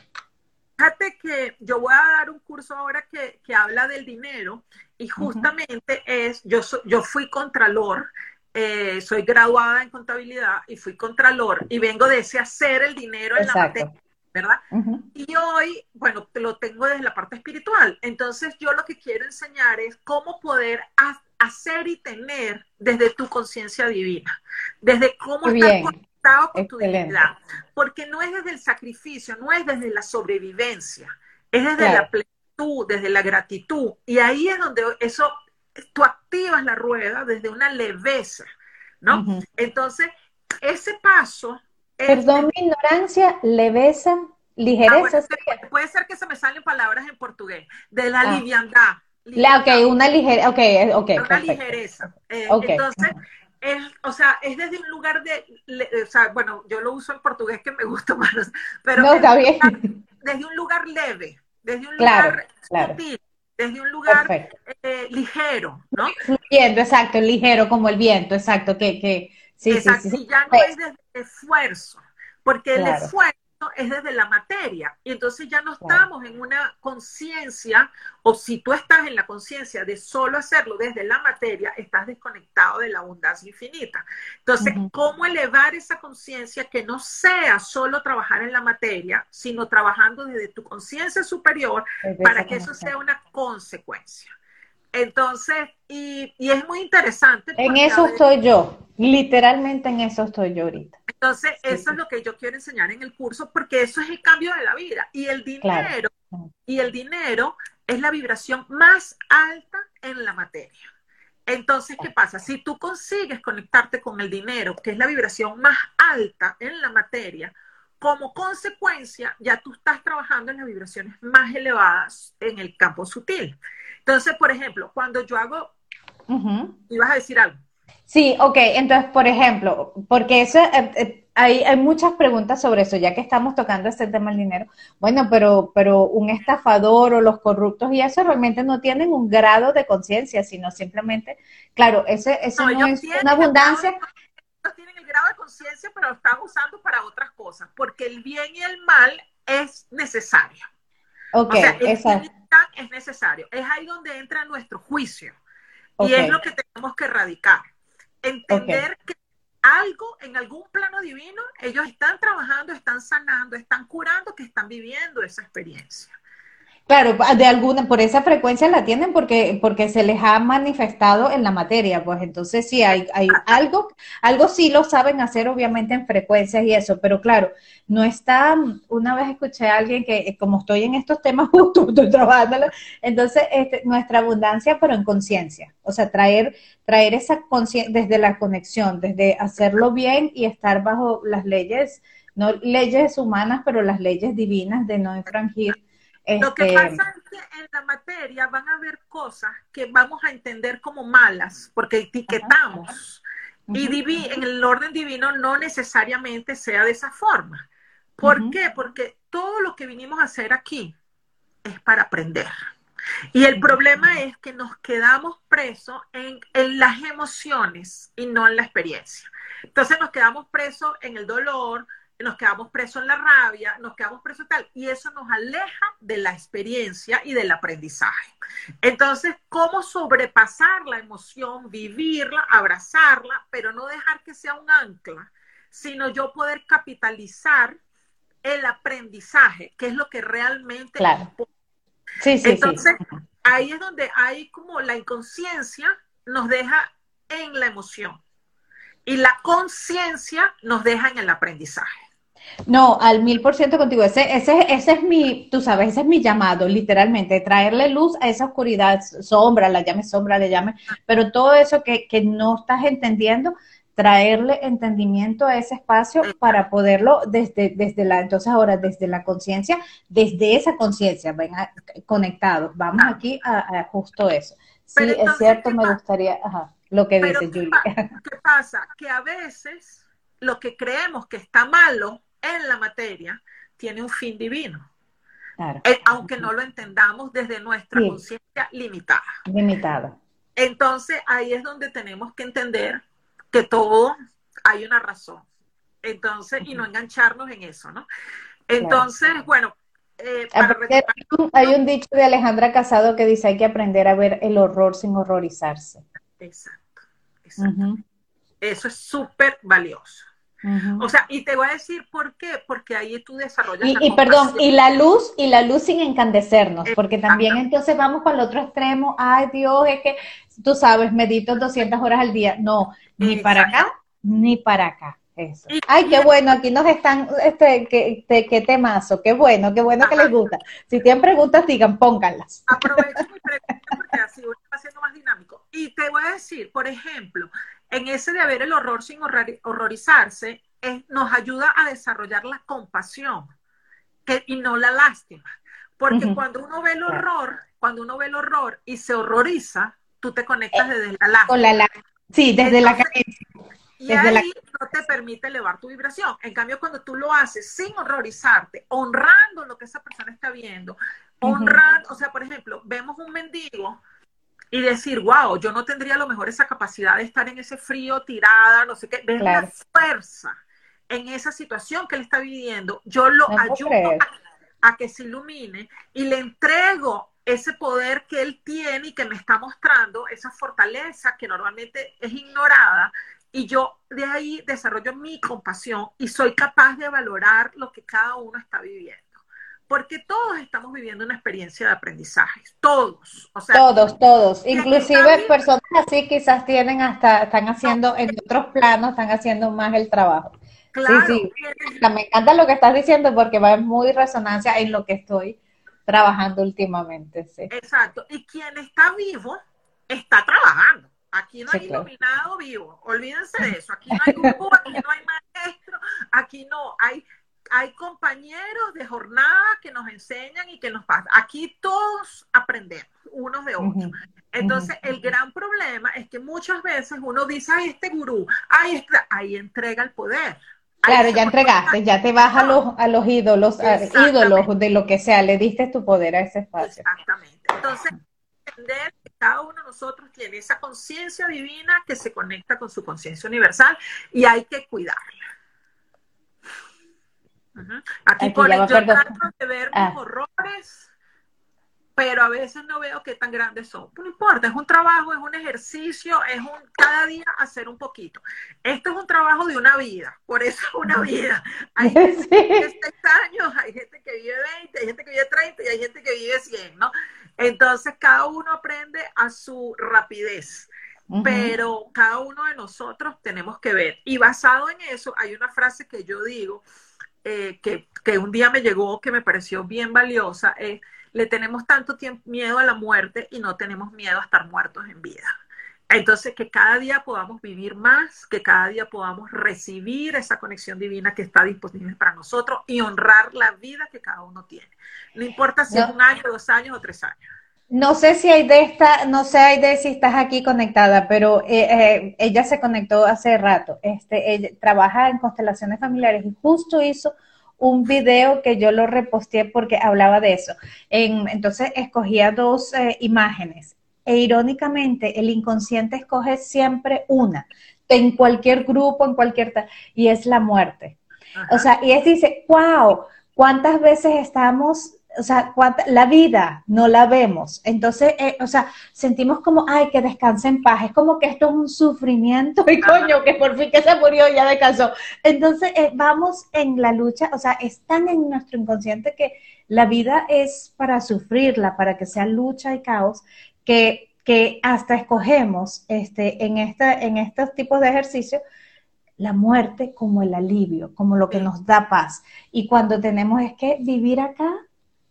Fíjate que yo voy a dar un curso ahora que, que habla del dinero y justamente es, yo, yo fui contralor eh, soy graduada en contabilidad y fui contralor y vengo de ese hacer el dinero en la materia, ¿verdad? Y hoy, bueno, lo tengo desde la parte espiritual. Entonces yo lo que quiero enseñar es cómo poder hacer y tener desde tu conciencia divina, desde cómo estar conectado con tu divinidad. Porque no es desde el sacrificio, no es desde la sobrevivencia, es desde la plenitud, desde la gratitud. Y ahí es donde eso tú activas la rueda desde una leveza, ¿no? Entonces, ese paso... Perdón mi ignorancia, leveza, ligereza. Ah, puede, ser, que se me salen palabras en portugués, de la ah. liviandad. La, ok, una ligera, ok, ok. Una ligereza. Eh, entonces, es, o sea, es desde un lugar de, o sea, bueno, yo lo uso en portugués que me gusta más, pero no, está bien. desde un lugar leve, desde un lugar sutil, desde un lugar eh, ligero, ¿no? Fluyendo, exacto, ligero como el viento, exacto, que, que sí, sí, sí, Y ya no es desde esfuerzo, porque el esfuerzo es desde la materia. Y entonces ya no estamos en una conciencia, o si tú estás en la conciencia de solo hacerlo desde la materia, estás desconectado de la abundancia infinita. Entonces, ¿cómo elevar esa conciencia que no sea solo trabajar en la materia, sino trabajando desde tu conciencia superior para que eso sea una consecuencia? Entonces, y, es muy interesante. En eso estoy yo, literalmente en eso estoy yo ahorita. Entonces, eso es lo que yo quiero enseñar en el curso, porque eso es el cambio de la vida. Y el dinero, y el dinero es la vibración más alta en la materia. Entonces, ¿qué pasa? Si tú consigues conectarte con el dinero, que es la vibración más alta en la materia, como consecuencia, ya tú estás trabajando en las vibraciones más elevadas en el campo sutil. Entonces, por ejemplo, cuando yo hago, ibas a decir algo. Sí, ok, entonces, por ejemplo, porque eso, eh, eh, hay, hay, muchas preguntas sobre eso, ya que estamos tocando este tema del dinero. Bueno, pero, pero un estafador o los corruptos y eso realmente no tienen un grado de conciencia, sino simplemente, claro, ese, eso no, es una abundancia. Grado de conciencia, pero lo están usando para otras cosas, porque el bien y el mal es necesario. Ok, o es necesario. Es ahí donde entra nuestro juicio. Y es lo que tenemos que erradicar. Entender que algo en algún plano divino, ellos están trabajando, están sanando, están curando, que están viviendo esa experiencia. Claro, de alguna, por esa frecuencia la tienen porque, porque se les ha manifestado en la materia, pues. Entonces sí hay, hay algo, algo sí lo saben hacer obviamente en frecuencias y eso, pero claro, no está, una vez escuché a alguien que eh, como estoy en estos temas justo, estoy trabajando, entonces este, nuestra abundancia, pero en conciencia, o sea, traer, traer esa conciencia desde la conexión, desde hacerlo bien y estar bajo las leyes, no leyes humanas, pero las leyes divinas de no infringir lo que este, pasa es que en la materia van a haber cosas que vamos a entender como malas, porque etiquetamos. Y en el orden divino no necesariamente sea de esa forma. ¿Por qué? Porque todo lo que vinimos a hacer aquí es para aprender. Y el problema es que nos quedamos presos en, en, las emociones y no en la experiencia. Entonces nos quedamos presos en el dolor, nos quedamos presos en la rabia, nos quedamos presos tal, y eso nos aleja de la experiencia y del aprendizaje. Entonces, ¿cómo sobrepasar la emoción, vivirla, abrazarla, pero no dejar que sea un ancla, sino yo poder capitalizar el aprendizaje, que es lo que realmente claro. Sí, sí, Entonces, ahí es donde hay como la inconsciencia nos deja en la emoción y la conciencia nos deja en el aprendizaje. No, al mil por ciento contigo. Ese, ese, ese es mi, tú sabes, ese es mi llamado, literalmente, traerle luz a esa oscuridad, sombra, la llame sombra, le llame, pero todo eso que, que no estás entendiendo, traerle entendimiento a ese espacio para poderlo desde, desde la, entonces ahora desde la conciencia, desde esa conciencia, ven conectados, vamos aquí a, justo eso. Sí, es cierto, me gustaría, ajá, lo que dice Julia. ¿Qué pasa? Que a veces lo que creemos que está malo en la materia tiene un fin divino. Eh, aunque no lo entendamos desde nuestra conciencia limitada. Limitada. Entonces ahí es donde tenemos que entender que todo hay una razón. Entonces, y no engancharnos en eso, ¿no? Entonces, bueno. Eh, hay un dicho de Alejandra Casado que dice hay que aprender a ver el horror sin horrorizarse. Exacto, exacto. Eso es súper valioso. O sea, y te voy a decir por qué, porque ahí tú desarrollas. Y, y perdón, y la luz, y la luz sin encandecernos, porque también entonces vamos para el otro extremo, ay Dios, es que tú sabes, medito 200 horas al día. No, ni para acá, ni para acá. Eso. Ay, qué bueno, aquí nos están, este, qué, qué temazo, qué bueno, qué bueno que les gusta. Si tienen preguntas, digan, pónganlas. Aprovecho mi pregunta porque así uno va siendo más dinámico. Y te voy a decir, por ejemplo, en ese de ver el horror sin horrorizarse, nos ayuda a desarrollar la compasión y no la lástima. Porque cuando uno ve el horror, cuando uno ve el horror y se horroriza, tú te conectas eh, desde la lástima. sí, desde la carencia. Y ahí no te permite elevar tu vibración. En cambio, cuando tú lo haces sin horrorizarte, honrando lo que esa persona está viendo, honrando, o sea, por ejemplo, vemos un mendigo y decir, wow, yo no tendría a lo mejor esa capacidad de estar en ese frío tirada, no sé qué, ves la fuerza en esa situación que él está viviendo, yo lo ayudo a, que se ilumine y le entrego ese poder que él tiene y que me está mostrando, esa fortaleza que normalmente es ignorada, y yo de ahí desarrollo mi compasión y soy capaz de valorar lo que cada uno está viviendo. Porque todos estamos viviendo una experiencia de aprendizaje, todos. O sea, todos, todos. Inclusive personas así quizás tienen hasta, están haciendo en otros planos, están haciendo más el trabajo. Claro. Sí, sí. Me encanta lo que estás diciendo porque va en muy resonancia en lo que estoy trabajando últimamente. Sí. Exacto. Y quien está vivo está trabajando. Aquí no hay iluminado vivo, olvídense de eso. Aquí no hay grupo, aquí no hay maestro, aquí no hay, hay compañeros de jornada que nos enseñan y que nos pasan. Aquí todos aprendemos unos de otros. Entonces, el gran problema es que muchas veces uno dice, ay, este gurú, ay, este", ahí entrega el poder. Claro, ya entregaste, ya te vas a los, a los ídolos, ídolos de lo que sea, le diste tu poder a ese espacio. Exactamente. Entonces, entender que cada uno de nosotros tiene esa conciencia divina que se conecta con su conciencia universal y hay que cuidarla. Aquí, por yo trato de ver ah. horrores, pero a veces no veo qué tan grandes son. No importa, es un trabajo, es un ejercicio, es un cada día hacer un poquito. Esto es un trabajo de una vida, por eso es una vida. Hay gente que vive 6 años, hay gente que vive 20, hay gente que vive 30 y hay gente que vive 100, ¿no? Entonces cada uno aprende a su rapidez, pero cada uno de nosotros tenemos que ver. Y basado en eso, hay una frase que yo digo, eh, que, que, un día me llegó, que me pareció bien valiosa, es, le tenemos tanto miedo a la muerte y no tenemos miedo a estar muertos en vida. Entonces, que cada día podamos vivir más, que cada día podamos recibir esa conexión divina que está disponible para nosotros y honrar la vida que cada uno tiene. No importa si es un año, dos años o tres años. No sé si hay de esta, no sé hay de si estás aquí conectada, pero eh, eh, ella se conectó hace rato. Este, ella trabaja en constelaciones familiares y justo hizo un video que yo lo reposteé porque hablaba de eso. entonces escogía dos eh, imágenes e irónicamente el inconsciente escoge siempre una, en cualquier grupo, en cualquier... y es la muerte. O sea, y es dice, wow, ¿cuántas veces estamos o sea, la vida no la vemos. Entonces, eh, o sea, sentimos como, ay, que descanse en paz. Es como que esto es un sufrimiento y coño, que por fin que se murió ya descansó. Entonces, eh, vamos en la lucha, o sea, es tan en nuestro inconsciente que la vida es para sufrirla, para que sea lucha y caos, que, que hasta escogemos este, en, este, en estos tipos de ejercicios la muerte como el alivio, como lo que nos da paz. Y cuando tenemos es que vivir acá,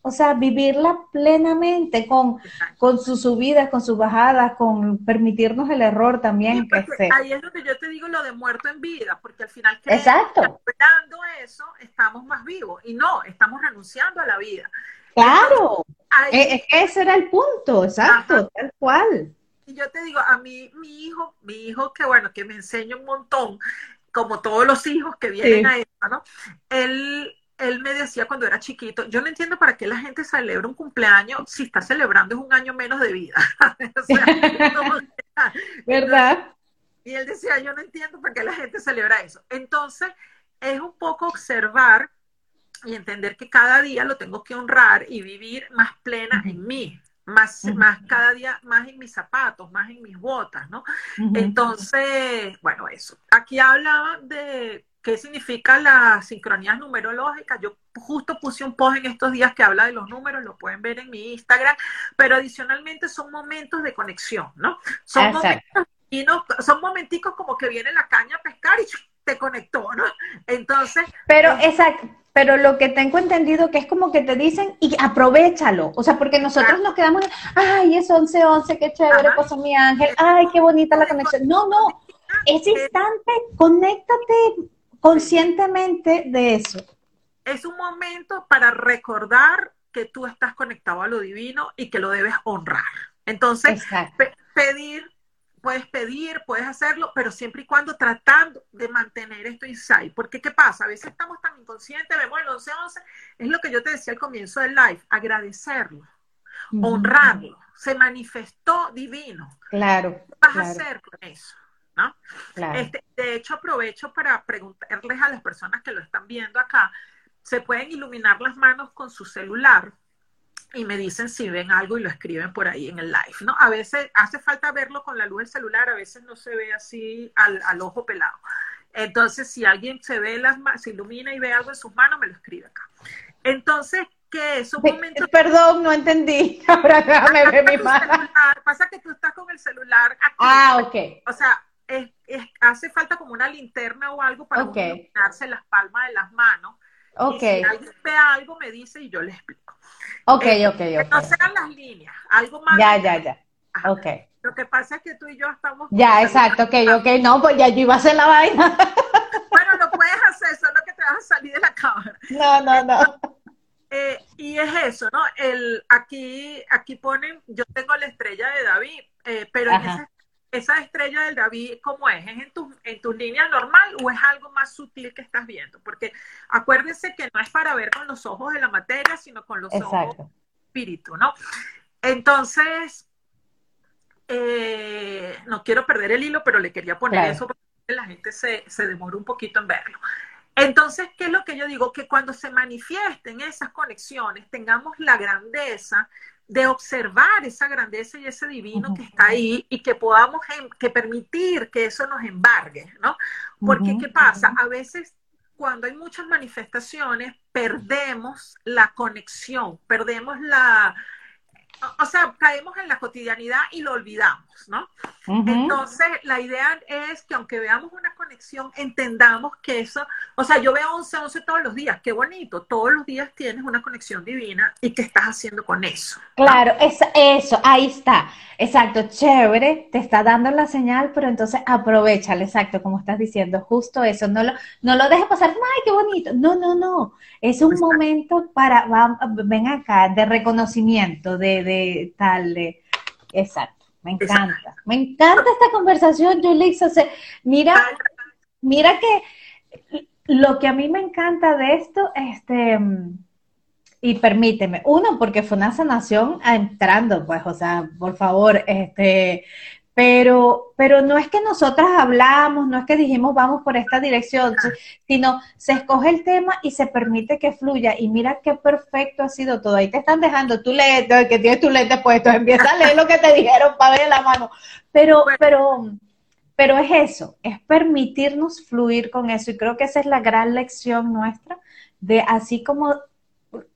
o sea, vivirla plenamente con, con sus subidas, con sus bajadas, con permitirnos el error también. ahí es donde yo te digo lo de muerto en vida, porque al final Exacto. eso estamos más vivos y no, estamos renunciando a la vida. Claro, e, e, ese era el punto, exacto, tal cual. Y yo te digo, a mí, mi hijo, mi hijo que bueno, que me enseña un montón, como todos los hijos que vienen a esto, ¿no? Él, él me decía cuando era chiquito, yo no entiendo para qué la gente celebra un cumpleaños si está celebrando es un año menos de vida. ¿Verdad? Y él decía, yo no entiendo para qué la gente celebra eso. Entonces, es un poco observar y entender que cada día lo tengo que honrar y vivir más plena en mí, más, más cada día más en mis zapatos, más en mis botas, ¿no? Entonces, bueno, eso. Aquí hablaba de qué significa las sincronías numerológicas. Yo justo puse un post en estos días que habla de los números, lo pueden ver en mi Instagram, pero adicionalmente son momentos de conexión, ¿no? Son momentos y no, son momenticos como que viene la caña a pescar y te conectó, ¿no? Entonces. Pero, exacto. Pero lo que tengo entendido que es como que te dicen y aprovechalo. O sea, porque nosotros nos quedamos, ay, es 11-11, qué chévere, pues mi ángel, ay, qué bonita la conexión. No, no. Ese instante, conéctate conscientemente de eso. Es un momento para recordar que tú estás conectado a lo divino y que lo debes honrar. Entonces, pedir, puedes pedir, puedes hacerlo, pero siempre y cuando tratando de mantener esto inside. Porque, ¿qué pasa? A veces estamos tan inconscientes, vemos el 11-11, es lo que yo te decía al comienzo del live, agradecerlo, honrarlo. Se manifestó divino. Claro. ¿Qué vas a hacer con eso? ¿No? Este, de hecho, aprovecho para preguntarles a las personas que lo están viendo acá, se pueden iluminar las manos con su celular y me dicen si ven algo y lo escriben por ahí en el live, ¿no? A veces hace falta verlo con la luz del celular, a veces no se ve así al, al ojo pelado. Entonces, si alguien se ve las se ilumina y ve algo en sus manos, me lo escribe acá. Entonces, ¿qué es un momento? Perdón, no entendí. Ahora déjame ver mi mano. Pasa que tú estás con el celular aquí. Ah, ok. O sea, hace falta como una linterna o algo para okay. las palmas de las manos. Ok. Y si alguien ve algo, me dice y yo le explico. Ok, eh, ok, ok. Que no sean las líneas, algo más. Ya, ya, ya. Ok. Lo que pasa es que tú y yo estamos... Ya, exacto, ok, ok, no, pues ya yo iba a hacer la vaina. bueno, lo puedes hacer, solo que te vas a salir de la cámara. No, no, no. Eh, y es eso, ¿no? El, aquí, aquí ponen, yo tengo la estrella de David, eh, pero esa, esa, estrella del David, ¿cómo es? ¿Es en, tu, en tus líneas normal o es algo más sutil que estás viendo? Porque acuérdense que no es para ver con los ojos de la materia, sino con los ojos del espíritu, ¿no? Entonces, eh, no quiero perder el hilo, pero le quería poner eso porque la gente se, se demora un poquito en verlo. Entonces, ¿qué es lo que yo digo? Que cuando se manifiesten esas conexiones, tengamos la grandeza de observar esa grandeza y ese divino que está ahí y que podamos em, que permitir que eso nos embargue, ¿no? Porque, ¿qué pasa? A veces cuando hay muchas manifestaciones, perdemos la conexión, perdemos la, o sea, caemos en la cotidianidad y lo olvidamos, ¿no? Entonces, la idea es que aunque veamos una conexión, entendamos que eso, o sea, yo veo 11, 11 todos los días, qué bonito, todos los días tienes una conexión divina y qué estás haciendo con eso. Claro, eso, ahí está, exacto, chévere, te está dando la señal, pero entonces aprovechale, exacto, como estás diciendo, justo eso, no lo, no lo dejes pasar, ay, qué bonito, no, no, no, es un momento para, ven acá, de reconocimiento, de de tal, de, exacto, me encanta, me encanta esta conversación, Julissa, mira, mira que lo que a mí me encanta de esto, este, y permíteme, uno, porque fue una sanación entrando, pues, o sea, por favor, este, pero, pero no es que nosotras hablamos, no es que dijimos vamos por esta dirección, sino se escoge el tema y se permite que fluya. Y mira qué perfecto ha sido todo. Ahí te están dejando, tú lees, que tienes tu lente puesto, empieza a leer lo que te dijeron para ver la mano. Pero, pero, pero es eso, es permitirnos fluir con eso. Y creo que esa es la gran lección nuestra, de así como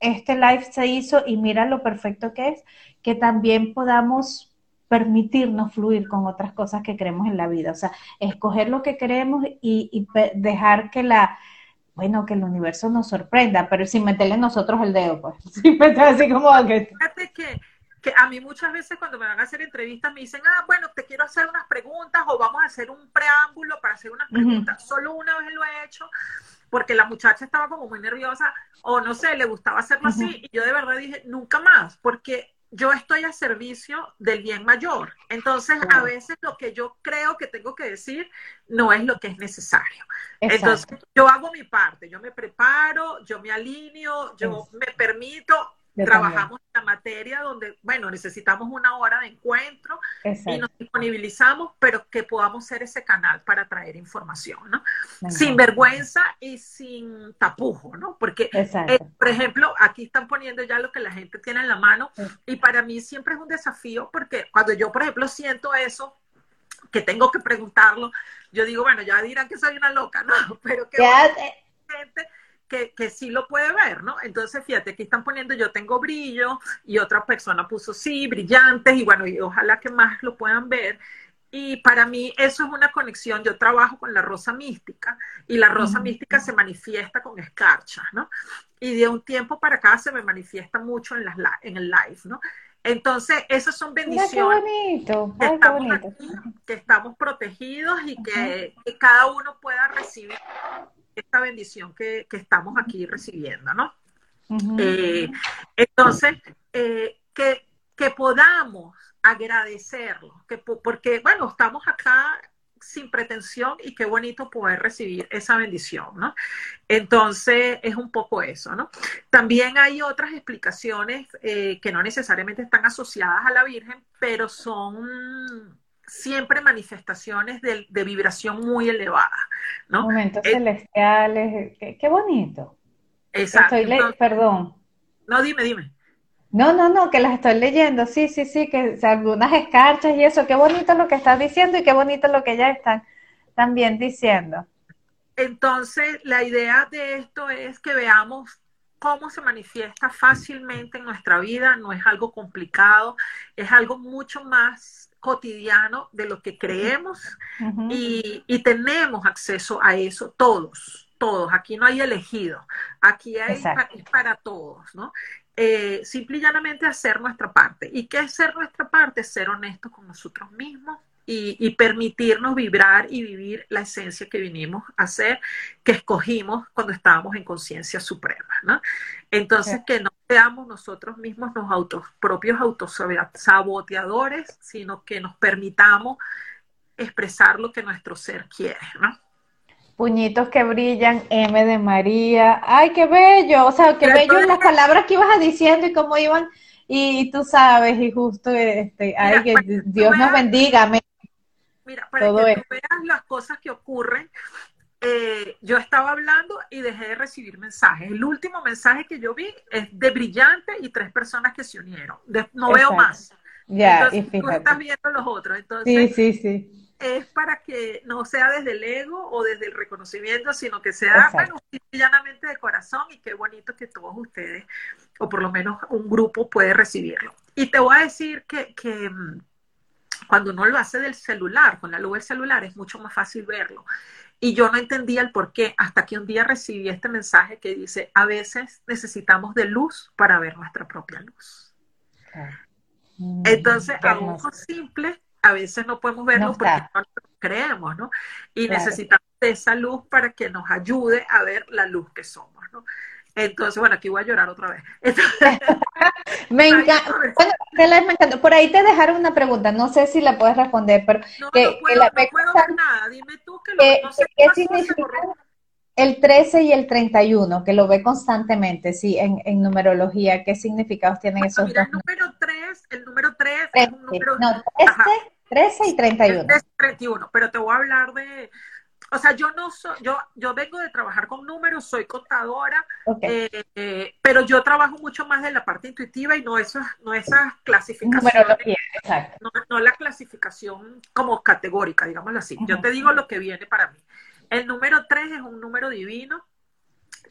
este live se hizo y mira lo perfecto que es, que también podamos permitirnos fluir con otras cosas que queremos en la vida, o sea, escoger lo que queremos y, dejar que la, bueno, que el universo nos sorprenda, pero sin meterle nosotros el dedo, pues, sin así como que... Fíjate que, que a mí muchas veces cuando me van a hacer entrevistas me dicen, ah, bueno, te quiero hacer unas preguntas o vamos a hacer un preámbulo para hacer unas preguntas. Solo una vez lo he hecho porque la muchacha estaba como muy nerviosa o no sé, le gustaba hacerlo así y yo de verdad dije, nunca más, porque yo estoy a servicio del bien mayor. Entonces, a veces lo que yo creo que tengo que decir no es lo que es necesario. Entonces, yo hago mi parte, yo me preparo, yo me alineo, yo me permito Trabajamos en la materia donde, bueno, necesitamos una hora de encuentro y nos disponibilizamos, pero que podamos ser ese canal para traer información, ¿no? Sin vergüenza y sin tapujo, ¿no? Porque, eh, por ejemplo, aquí están poniendo ya lo que la gente tiene en la mano y para mí siempre es un desafío porque cuando yo, por ejemplo, siento eso, que tengo que preguntarlo, yo digo, bueno, ya dirán que soy una loca, ¿no? Pero que gente que, sí lo puede ver, ¿no? Entonces, fíjate, aquí están poniendo yo tengo brillo y otra persona puso sí, brillantes y bueno, y ojalá que más lo puedan ver. Y para mí eso es una conexión. Yo trabajo con la rosa mística y la rosa mística se manifiesta con escarcha, ¿no? Y de un tiempo para acá se me manifiesta mucho en, las, en el live, ¿no? Entonces, esas son bendiciones. bonito. que, estamos Aquí, que estamos protegidos y que, que, cada uno pueda recibir esta bendición que, estamos aquí recibiendo, ¿no? Eh, entonces, eh, que, que, podamos agradecerlo, que, porque, bueno, estamos acá sin pretensión y qué bonito poder recibir esa bendición, ¿no? Entonces, es un poco eso, ¿no? También hay otras explicaciones eh, que no necesariamente están asociadas a la Virgen, pero son siempre manifestaciones de, vibración muy elevada, ¿no? Momentos celestiales, qué, bonito. Exacto. perdón. No, dime, dime. No, no, no, que las estoy leyendo, sí, sí, sí, que algunas escarchas y eso, qué bonito lo que estás diciendo y qué bonito lo que ya están también diciendo. Entonces, la idea de esto es que veamos cómo se manifiesta fácilmente en nuestra vida, no es algo complicado, es algo mucho más cotidiano de lo que creemos y, y, tenemos acceso a eso todos, todos, aquí no hay elegido, aquí hay para, para todos, ¿no? Eh, simple y llanamente hacer nuestra parte. ¿Y qué es ser nuestra parte? Ser honestos con nosotros mismos y, permitirnos vibrar y vivir la esencia que vinimos a hacer, que escogimos cuando estábamos en conciencia suprema. ¿no? Entonces, que no seamos nosotros mismos los autos, propios autosaboteadores, sino que nos permitamos expresar lo que nuestro ser quiere. ¿no? Puñitos que brillan, M de María. ¡Ay, qué bello! O sea, qué bello las palabras que ibas diciendo y cómo iban. Y tú sabes, y justo, este, ay, que Dios nos bendiga. Mira, para que tú veas las cosas que ocurren, eh, yo estaba hablando y dejé de recibir mensajes. El último mensaje que yo vi es de brillante y tres personas que se unieron. no veo más. Ya, y tú estás viendo los otros. Entonces, sí, sí, sí es para que no sea desde el ego o desde el reconocimiento, sino que sea, bueno, llanamente de corazón y qué bonito que todos ustedes, o por lo menos un grupo, puede recibirlo. Y te voy a decir que, que mm, cuando uno lo hace del celular, con la luz del celular, es mucho más fácil verlo. Y yo no entendía el por qué hasta que un día recibí este mensaje que dice, a veces necesitamos de luz para ver nuestra propia luz. Entonces, a ojos simples, a veces no podemos verlo porque no lo creemos, ¿no? Y necesitamos esa luz para que nos ayude a ver la luz que somos, ¿no? Entonces, bueno, aquí voy a llorar otra vez. me encanta. Bueno, me encanta. Por ahí te dejaron una pregunta, no sé si la puedes responder, pero no, que, no puedo, no puedo ver nada. Dime tú que lo que no sé qué significa el 13 y el 31, que lo ve constantemente, sí, en, en numerología, ¿qué significados tienen esos dos? El número 3, el número 3 es un número... No, 13, 13 y 31. 13 y 31, pero te voy a hablar de o sea, yo no soy, yo, yo vengo de trabajar con números, soy contadora, eh, pero yo trabajo mucho más de la parte intuitiva y no esas, no esas clasificaciones. No, no, la clasificación como categórica, digámoslo así. Yo te digo lo que viene para mí. El número 3 es un número divino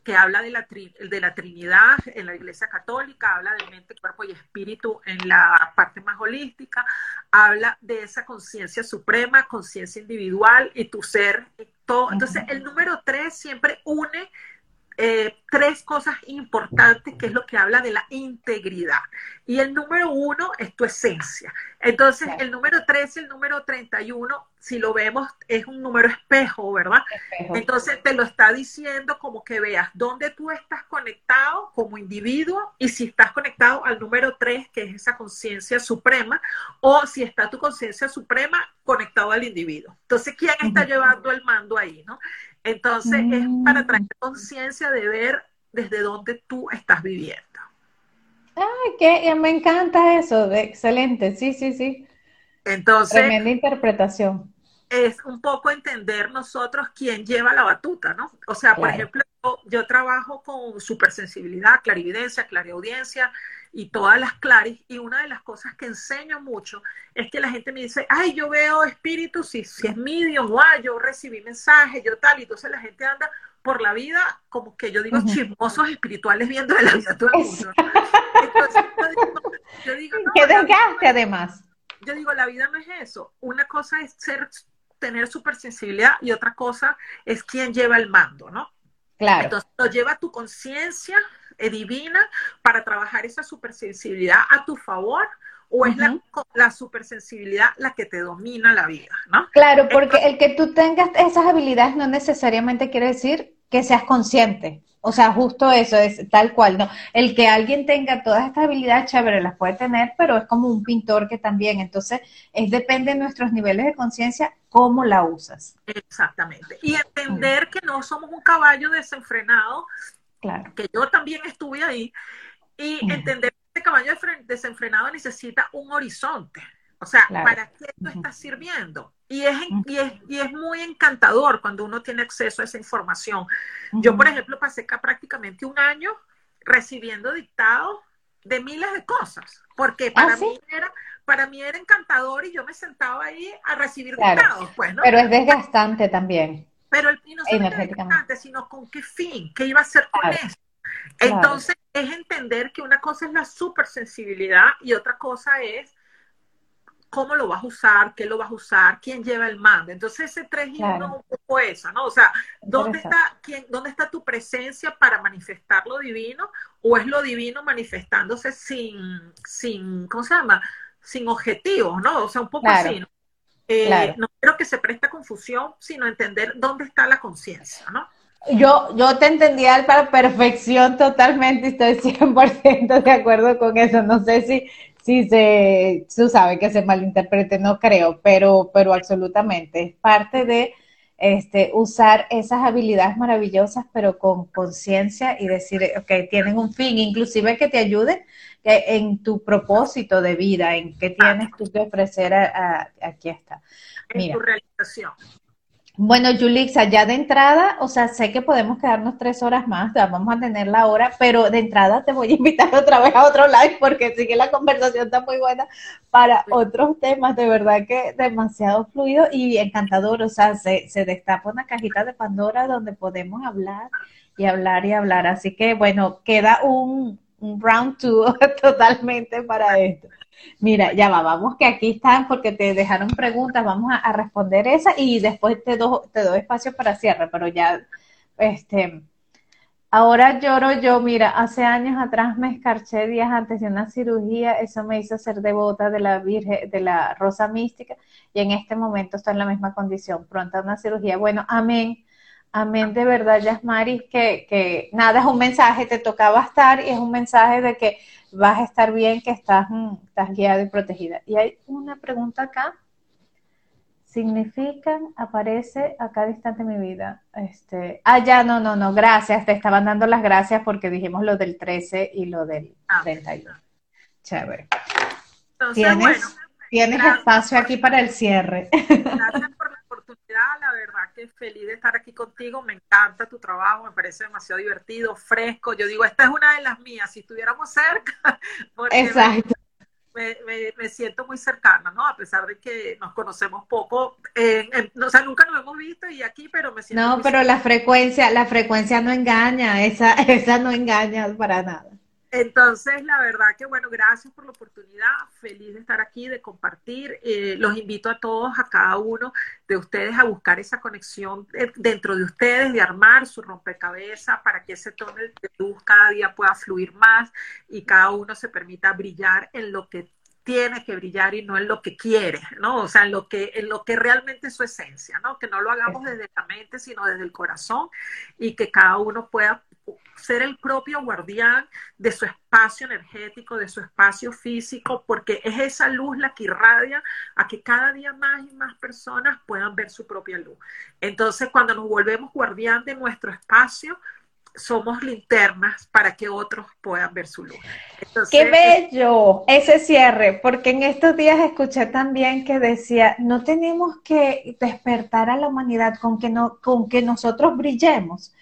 que habla de la, de la Trinidad en la Iglesia Católica, habla de mente, cuerpo y espíritu en la parte más holística, habla de esa conciencia suprema, conciencia individual y tu ser. Todo. Entonces, el número tres siempre une eh, tres cosas importantes, que es lo que habla de la integridad. Y el número uno es tu esencia. Entonces, el número tres y el número 31, si lo vemos, es un número espejo, ¿verdad? Entonces, te lo está diciendo como que veas dónde tú estás conectado como individuo y si estás conectado al número tres, que es esa conciencia suprema, o si está tu conciencia suprema conectado al individuo. Entonces, ¿quién está llevando el mando ahí, no? Entonces es para mm. traer conciencia de ver desde dónde tú estás viviendo. Ay, que me encanta eso, excelente, sí, sí, sí. Entonces. Tremenda interpretación. Es un poco entender nosotros quién lleva la batuta, ¿no? O sea, por ejemplo, yo, trabajo con supersensibilidad, clarividencia, clariaudiencia, y todas las claris. Y una de las cosas que enseño mucho es que la gente me dice, ay, yo veo espíritus, si, si es medium, o yo recibí mensajes, yo tal. Y entonces la gente anda por la vida como que yo digo chismosos espirituales viendo de la vida todo el mundo. Entonces, yo digo, no, que desgaste además. Yo digo, la vida no es eso. Una cosa es ser tener supersensibilidad y otra cosa es quién lleva el mando, ¿no? Claro. Entonces lo lleva tu conciencia eh, divina para trabajar esa supersensibilidad a tu favor o es la, la, supersensibilidad la que te domina la vida, ¿no? Claro, porque el que tú tengas esas habilidades no necesariamente quiere decir que seas consciente. O sea, justo eso es tal cual, ¿no? El que alguien tenga todas estas habilidades chévere las puede tener, pero es como un pintor que también. Entonces, es depende de nuestros niveles de conciencia cómo la usas. Exactamente. Y entender que no somos un caballo desenfrenado Claro. Que yo también estuve ahí. Y entender que este caballo desenfrenado necesita un horizonte. O sea, ¿para qué tú estás sirviendo? Y es, y, es, y es, muy encantador cuando uno tiene acceso a esa información. Yo, por ejemplo, pasé acá prácticamente un año recibiendo dictados de miles de cosas, porque ¿Ah, para mí era para mí era encantador y yo me sentaba ahí a recibir dictados, pues, ¿no? Pero es desgastante también. Pero el, no es desgastante, sino con qué fin, qué iba a hacer con eso. Entonces, es entender que una cosa es la supersensibilidad y otra cosa es cómo lo vas a usar, qué lo vas a usar, quién lleva el mando. Entonces ese 3 y 1 un poco esa, ¿no? O sea, ¿dónde está, quién, ¿dónde está tu presencia para manifestar lo divino? ¿O es lo divino manifestándose sin, sin ¿cómo se llama? Sin objetivos, ¿no? O sea, un poco así, ¿no? Eh, no quiero que se preste confusión, sino entender dónde está la conciencia, ¿no? Yo, yo te entendía para perfección totalmente, estoy 100% de acuerdo con eso. No sé si, si se, tú sabes que se malinterprete, no creo, pero, pero absolutamente. Es parte de este, usar esas habilidades maravillosas, pero con conciencia y decir, ok, tienen un fin, inclusive que te ayuden en tu propósito de vida, en qué tienes tú que ofrecer aquí está. En tu realización. Bueno, Yulixa, ya de entrada, o sea, sé que podemos quedarnos tres horas más, vamos a tener la hora, pero de entrada te voy a invitar otra vez a otro live porque sí que la conversación está muy buena para otros temas, de verdad que demasiado fluido y encantador, o sea, se, se destapa una cajita de Pandora donde podemos hablar y hablar y hablar, así que bueno, queda un, un round two totalmente para esto. Mira, ya va, vamos que aquí están porque te dejaron preguntas, vamos a, responder esa y después te, do, te doy espacio para cierre, pero ya, este, ahora lloro yo, mira, hace años atrás me escarché días antes de una cirugía, eso me hizo ser devota de la Virgen, de la Rosa Mística y en este momento estoy en la misma condición, pronta una cirugía. Bueno, amén. Amén, de verdad, Yasmari, que, que nada, es un mensaje, te tocaba estar y es un mensaje de que vas a estar bien, que estás, mm, estás guiada y protegida. Y hay una pregunta acá. ¿Significan, aparece a cada instante de mi vida? Este, ah, ya, no, no, no, gracias. Te estaban dando las gracias porque dijimos lo del 13 y lo del 31. Ah, Chévere. tienes, tienes espacio aquí para el cierre. Gracias oportunidad, la verdad que feliz de estar aquí contigo, me encanta tu trabajo, me parece demasiado divertido, fresco, yo digo, esta es una de las mías, si estuviéramos cerca, Exacto. Me, me, siento muy cercana, ¿no? A pesar de que nos conocemos poco, o sea, nunca nos hemos visto y aquí, pero me siento... No, pero la frecuencia, la frecuencia no engaña, esa, esa no engaña para nada. Entonces, la verdad que bueno, gracias por la oportunidad, feliz de estar aquí, de compartir. Eh, los invito a todos, a cada uno de ustedes a buscar esa conexión dentro de ustedes, de armar su rompecabezas para que ese túnel de luz cada día pueda fluir más y cada uno se permita brillar en lo que tiene que brillar y no en lo que quiere, ¿no? O sea, en lo que, en lo que realmente es su esencia, ¿no? Que no lo hagamos desde la mente, sino desde el corazón y que cada uno pueda ser el propio guardián de su espacio energético, de su espacio físico, porque es esa luz la que irradia a que cada día más y más personas puedan ver su propia luz. Entonces, cuando nos volvemos guardián de nuestro espacio, somos linternas para que otros puedan ver su luz. Qué bello ese cierre, porque en estos días escuché también que decía, no tenemos que despertar a la humanidad con que, no, con que nosotros brillemos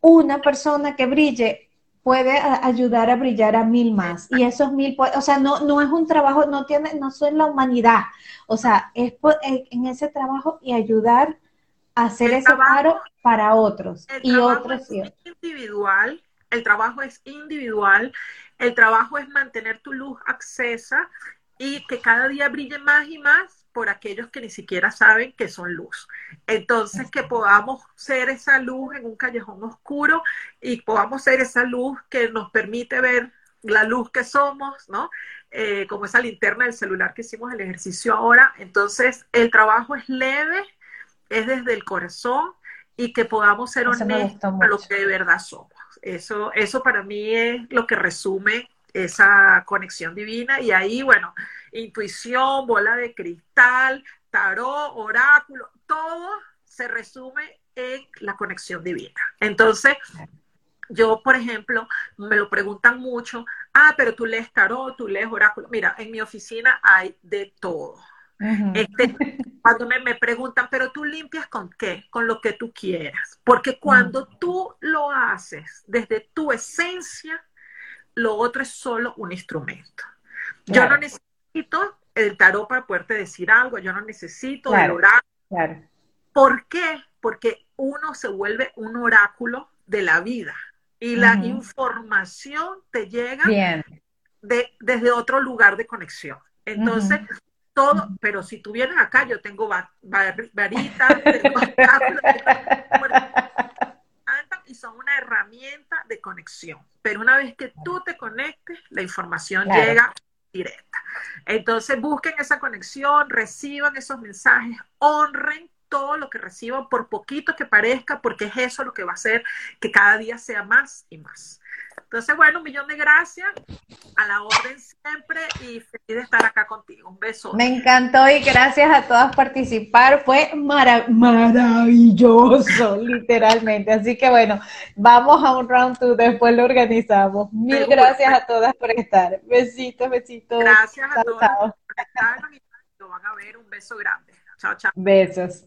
una persona que brille puede ayudar a brillar a mil más. Y esos mil, o sea, no, no es un trabajo, no tiene, no son la humanidad. O sea, es en ese trabajo y ayudar hacer ese paro para otros. y otros. Es individual, el trabajo es individual, el trabajo es mantener tu luz accesa y que cada día brille más y más por aquellos que ni siquiera saben que son luz. Entonces, que podamos ser esa luz en un callejón oscuro y podamos ser esa luz que nos permite ver la luz que somos, ¿no? Eh, como esa linterna del celular que hicimos el ejercicio ahora. Entonces, el trabajo es leve, es desde el corazón y que podamos ser honestos con lo que de verdad somos. Eso, eso para mí es lo que resume esa conexión divina y ahí, bueno, intuición, bola de cristal, tarot, oráculo, todo se resume en la conexión divina. Entonces, yo, por ejemplo, me lo preguntan mucho, Ah, pero tú lees tarot, tú lees oráculo. Mira, en mi oficina hay de todo. Este, cuando me, preguntan, pero tú limpias con qué? Con lo que tú quieras. Porque cuando tú lo haces desde tu esencia, lo otro es solo un instrumento. Yo no necesito el tarot para poderte decir algo, yo no necesito el oráculo. ¿Por qué? Porque uno se vuelve un oráculo de la vida y la información te llega De, desde otro lugar de conexión. Entonces, todo, pero si tú vienes acá, yo tengo varitas, y son una herramienta de conexión. Pero una vez que tú te conectes, la información llega directa. Entonces, busquen esa conexión, reciban esos mensajes, honren todo lo que reciban, por poquito que parezca, porque es eso lo que va a hacer que cada día sea más y más. Entonces, bueno, un millón de gracias. A la orden siempre y feliz de estar acá contigo. Un beso. Me encantó y gracias a todas por participar. Fue maravilloso, literalmente. Así que bueno, vamos a un round two, después lo organizamos. Mil gracias a todas por estar. Besitos, besitos. Gracias a todos por estar y lo van a ver. Un beso grande. Chao, chao. Besos.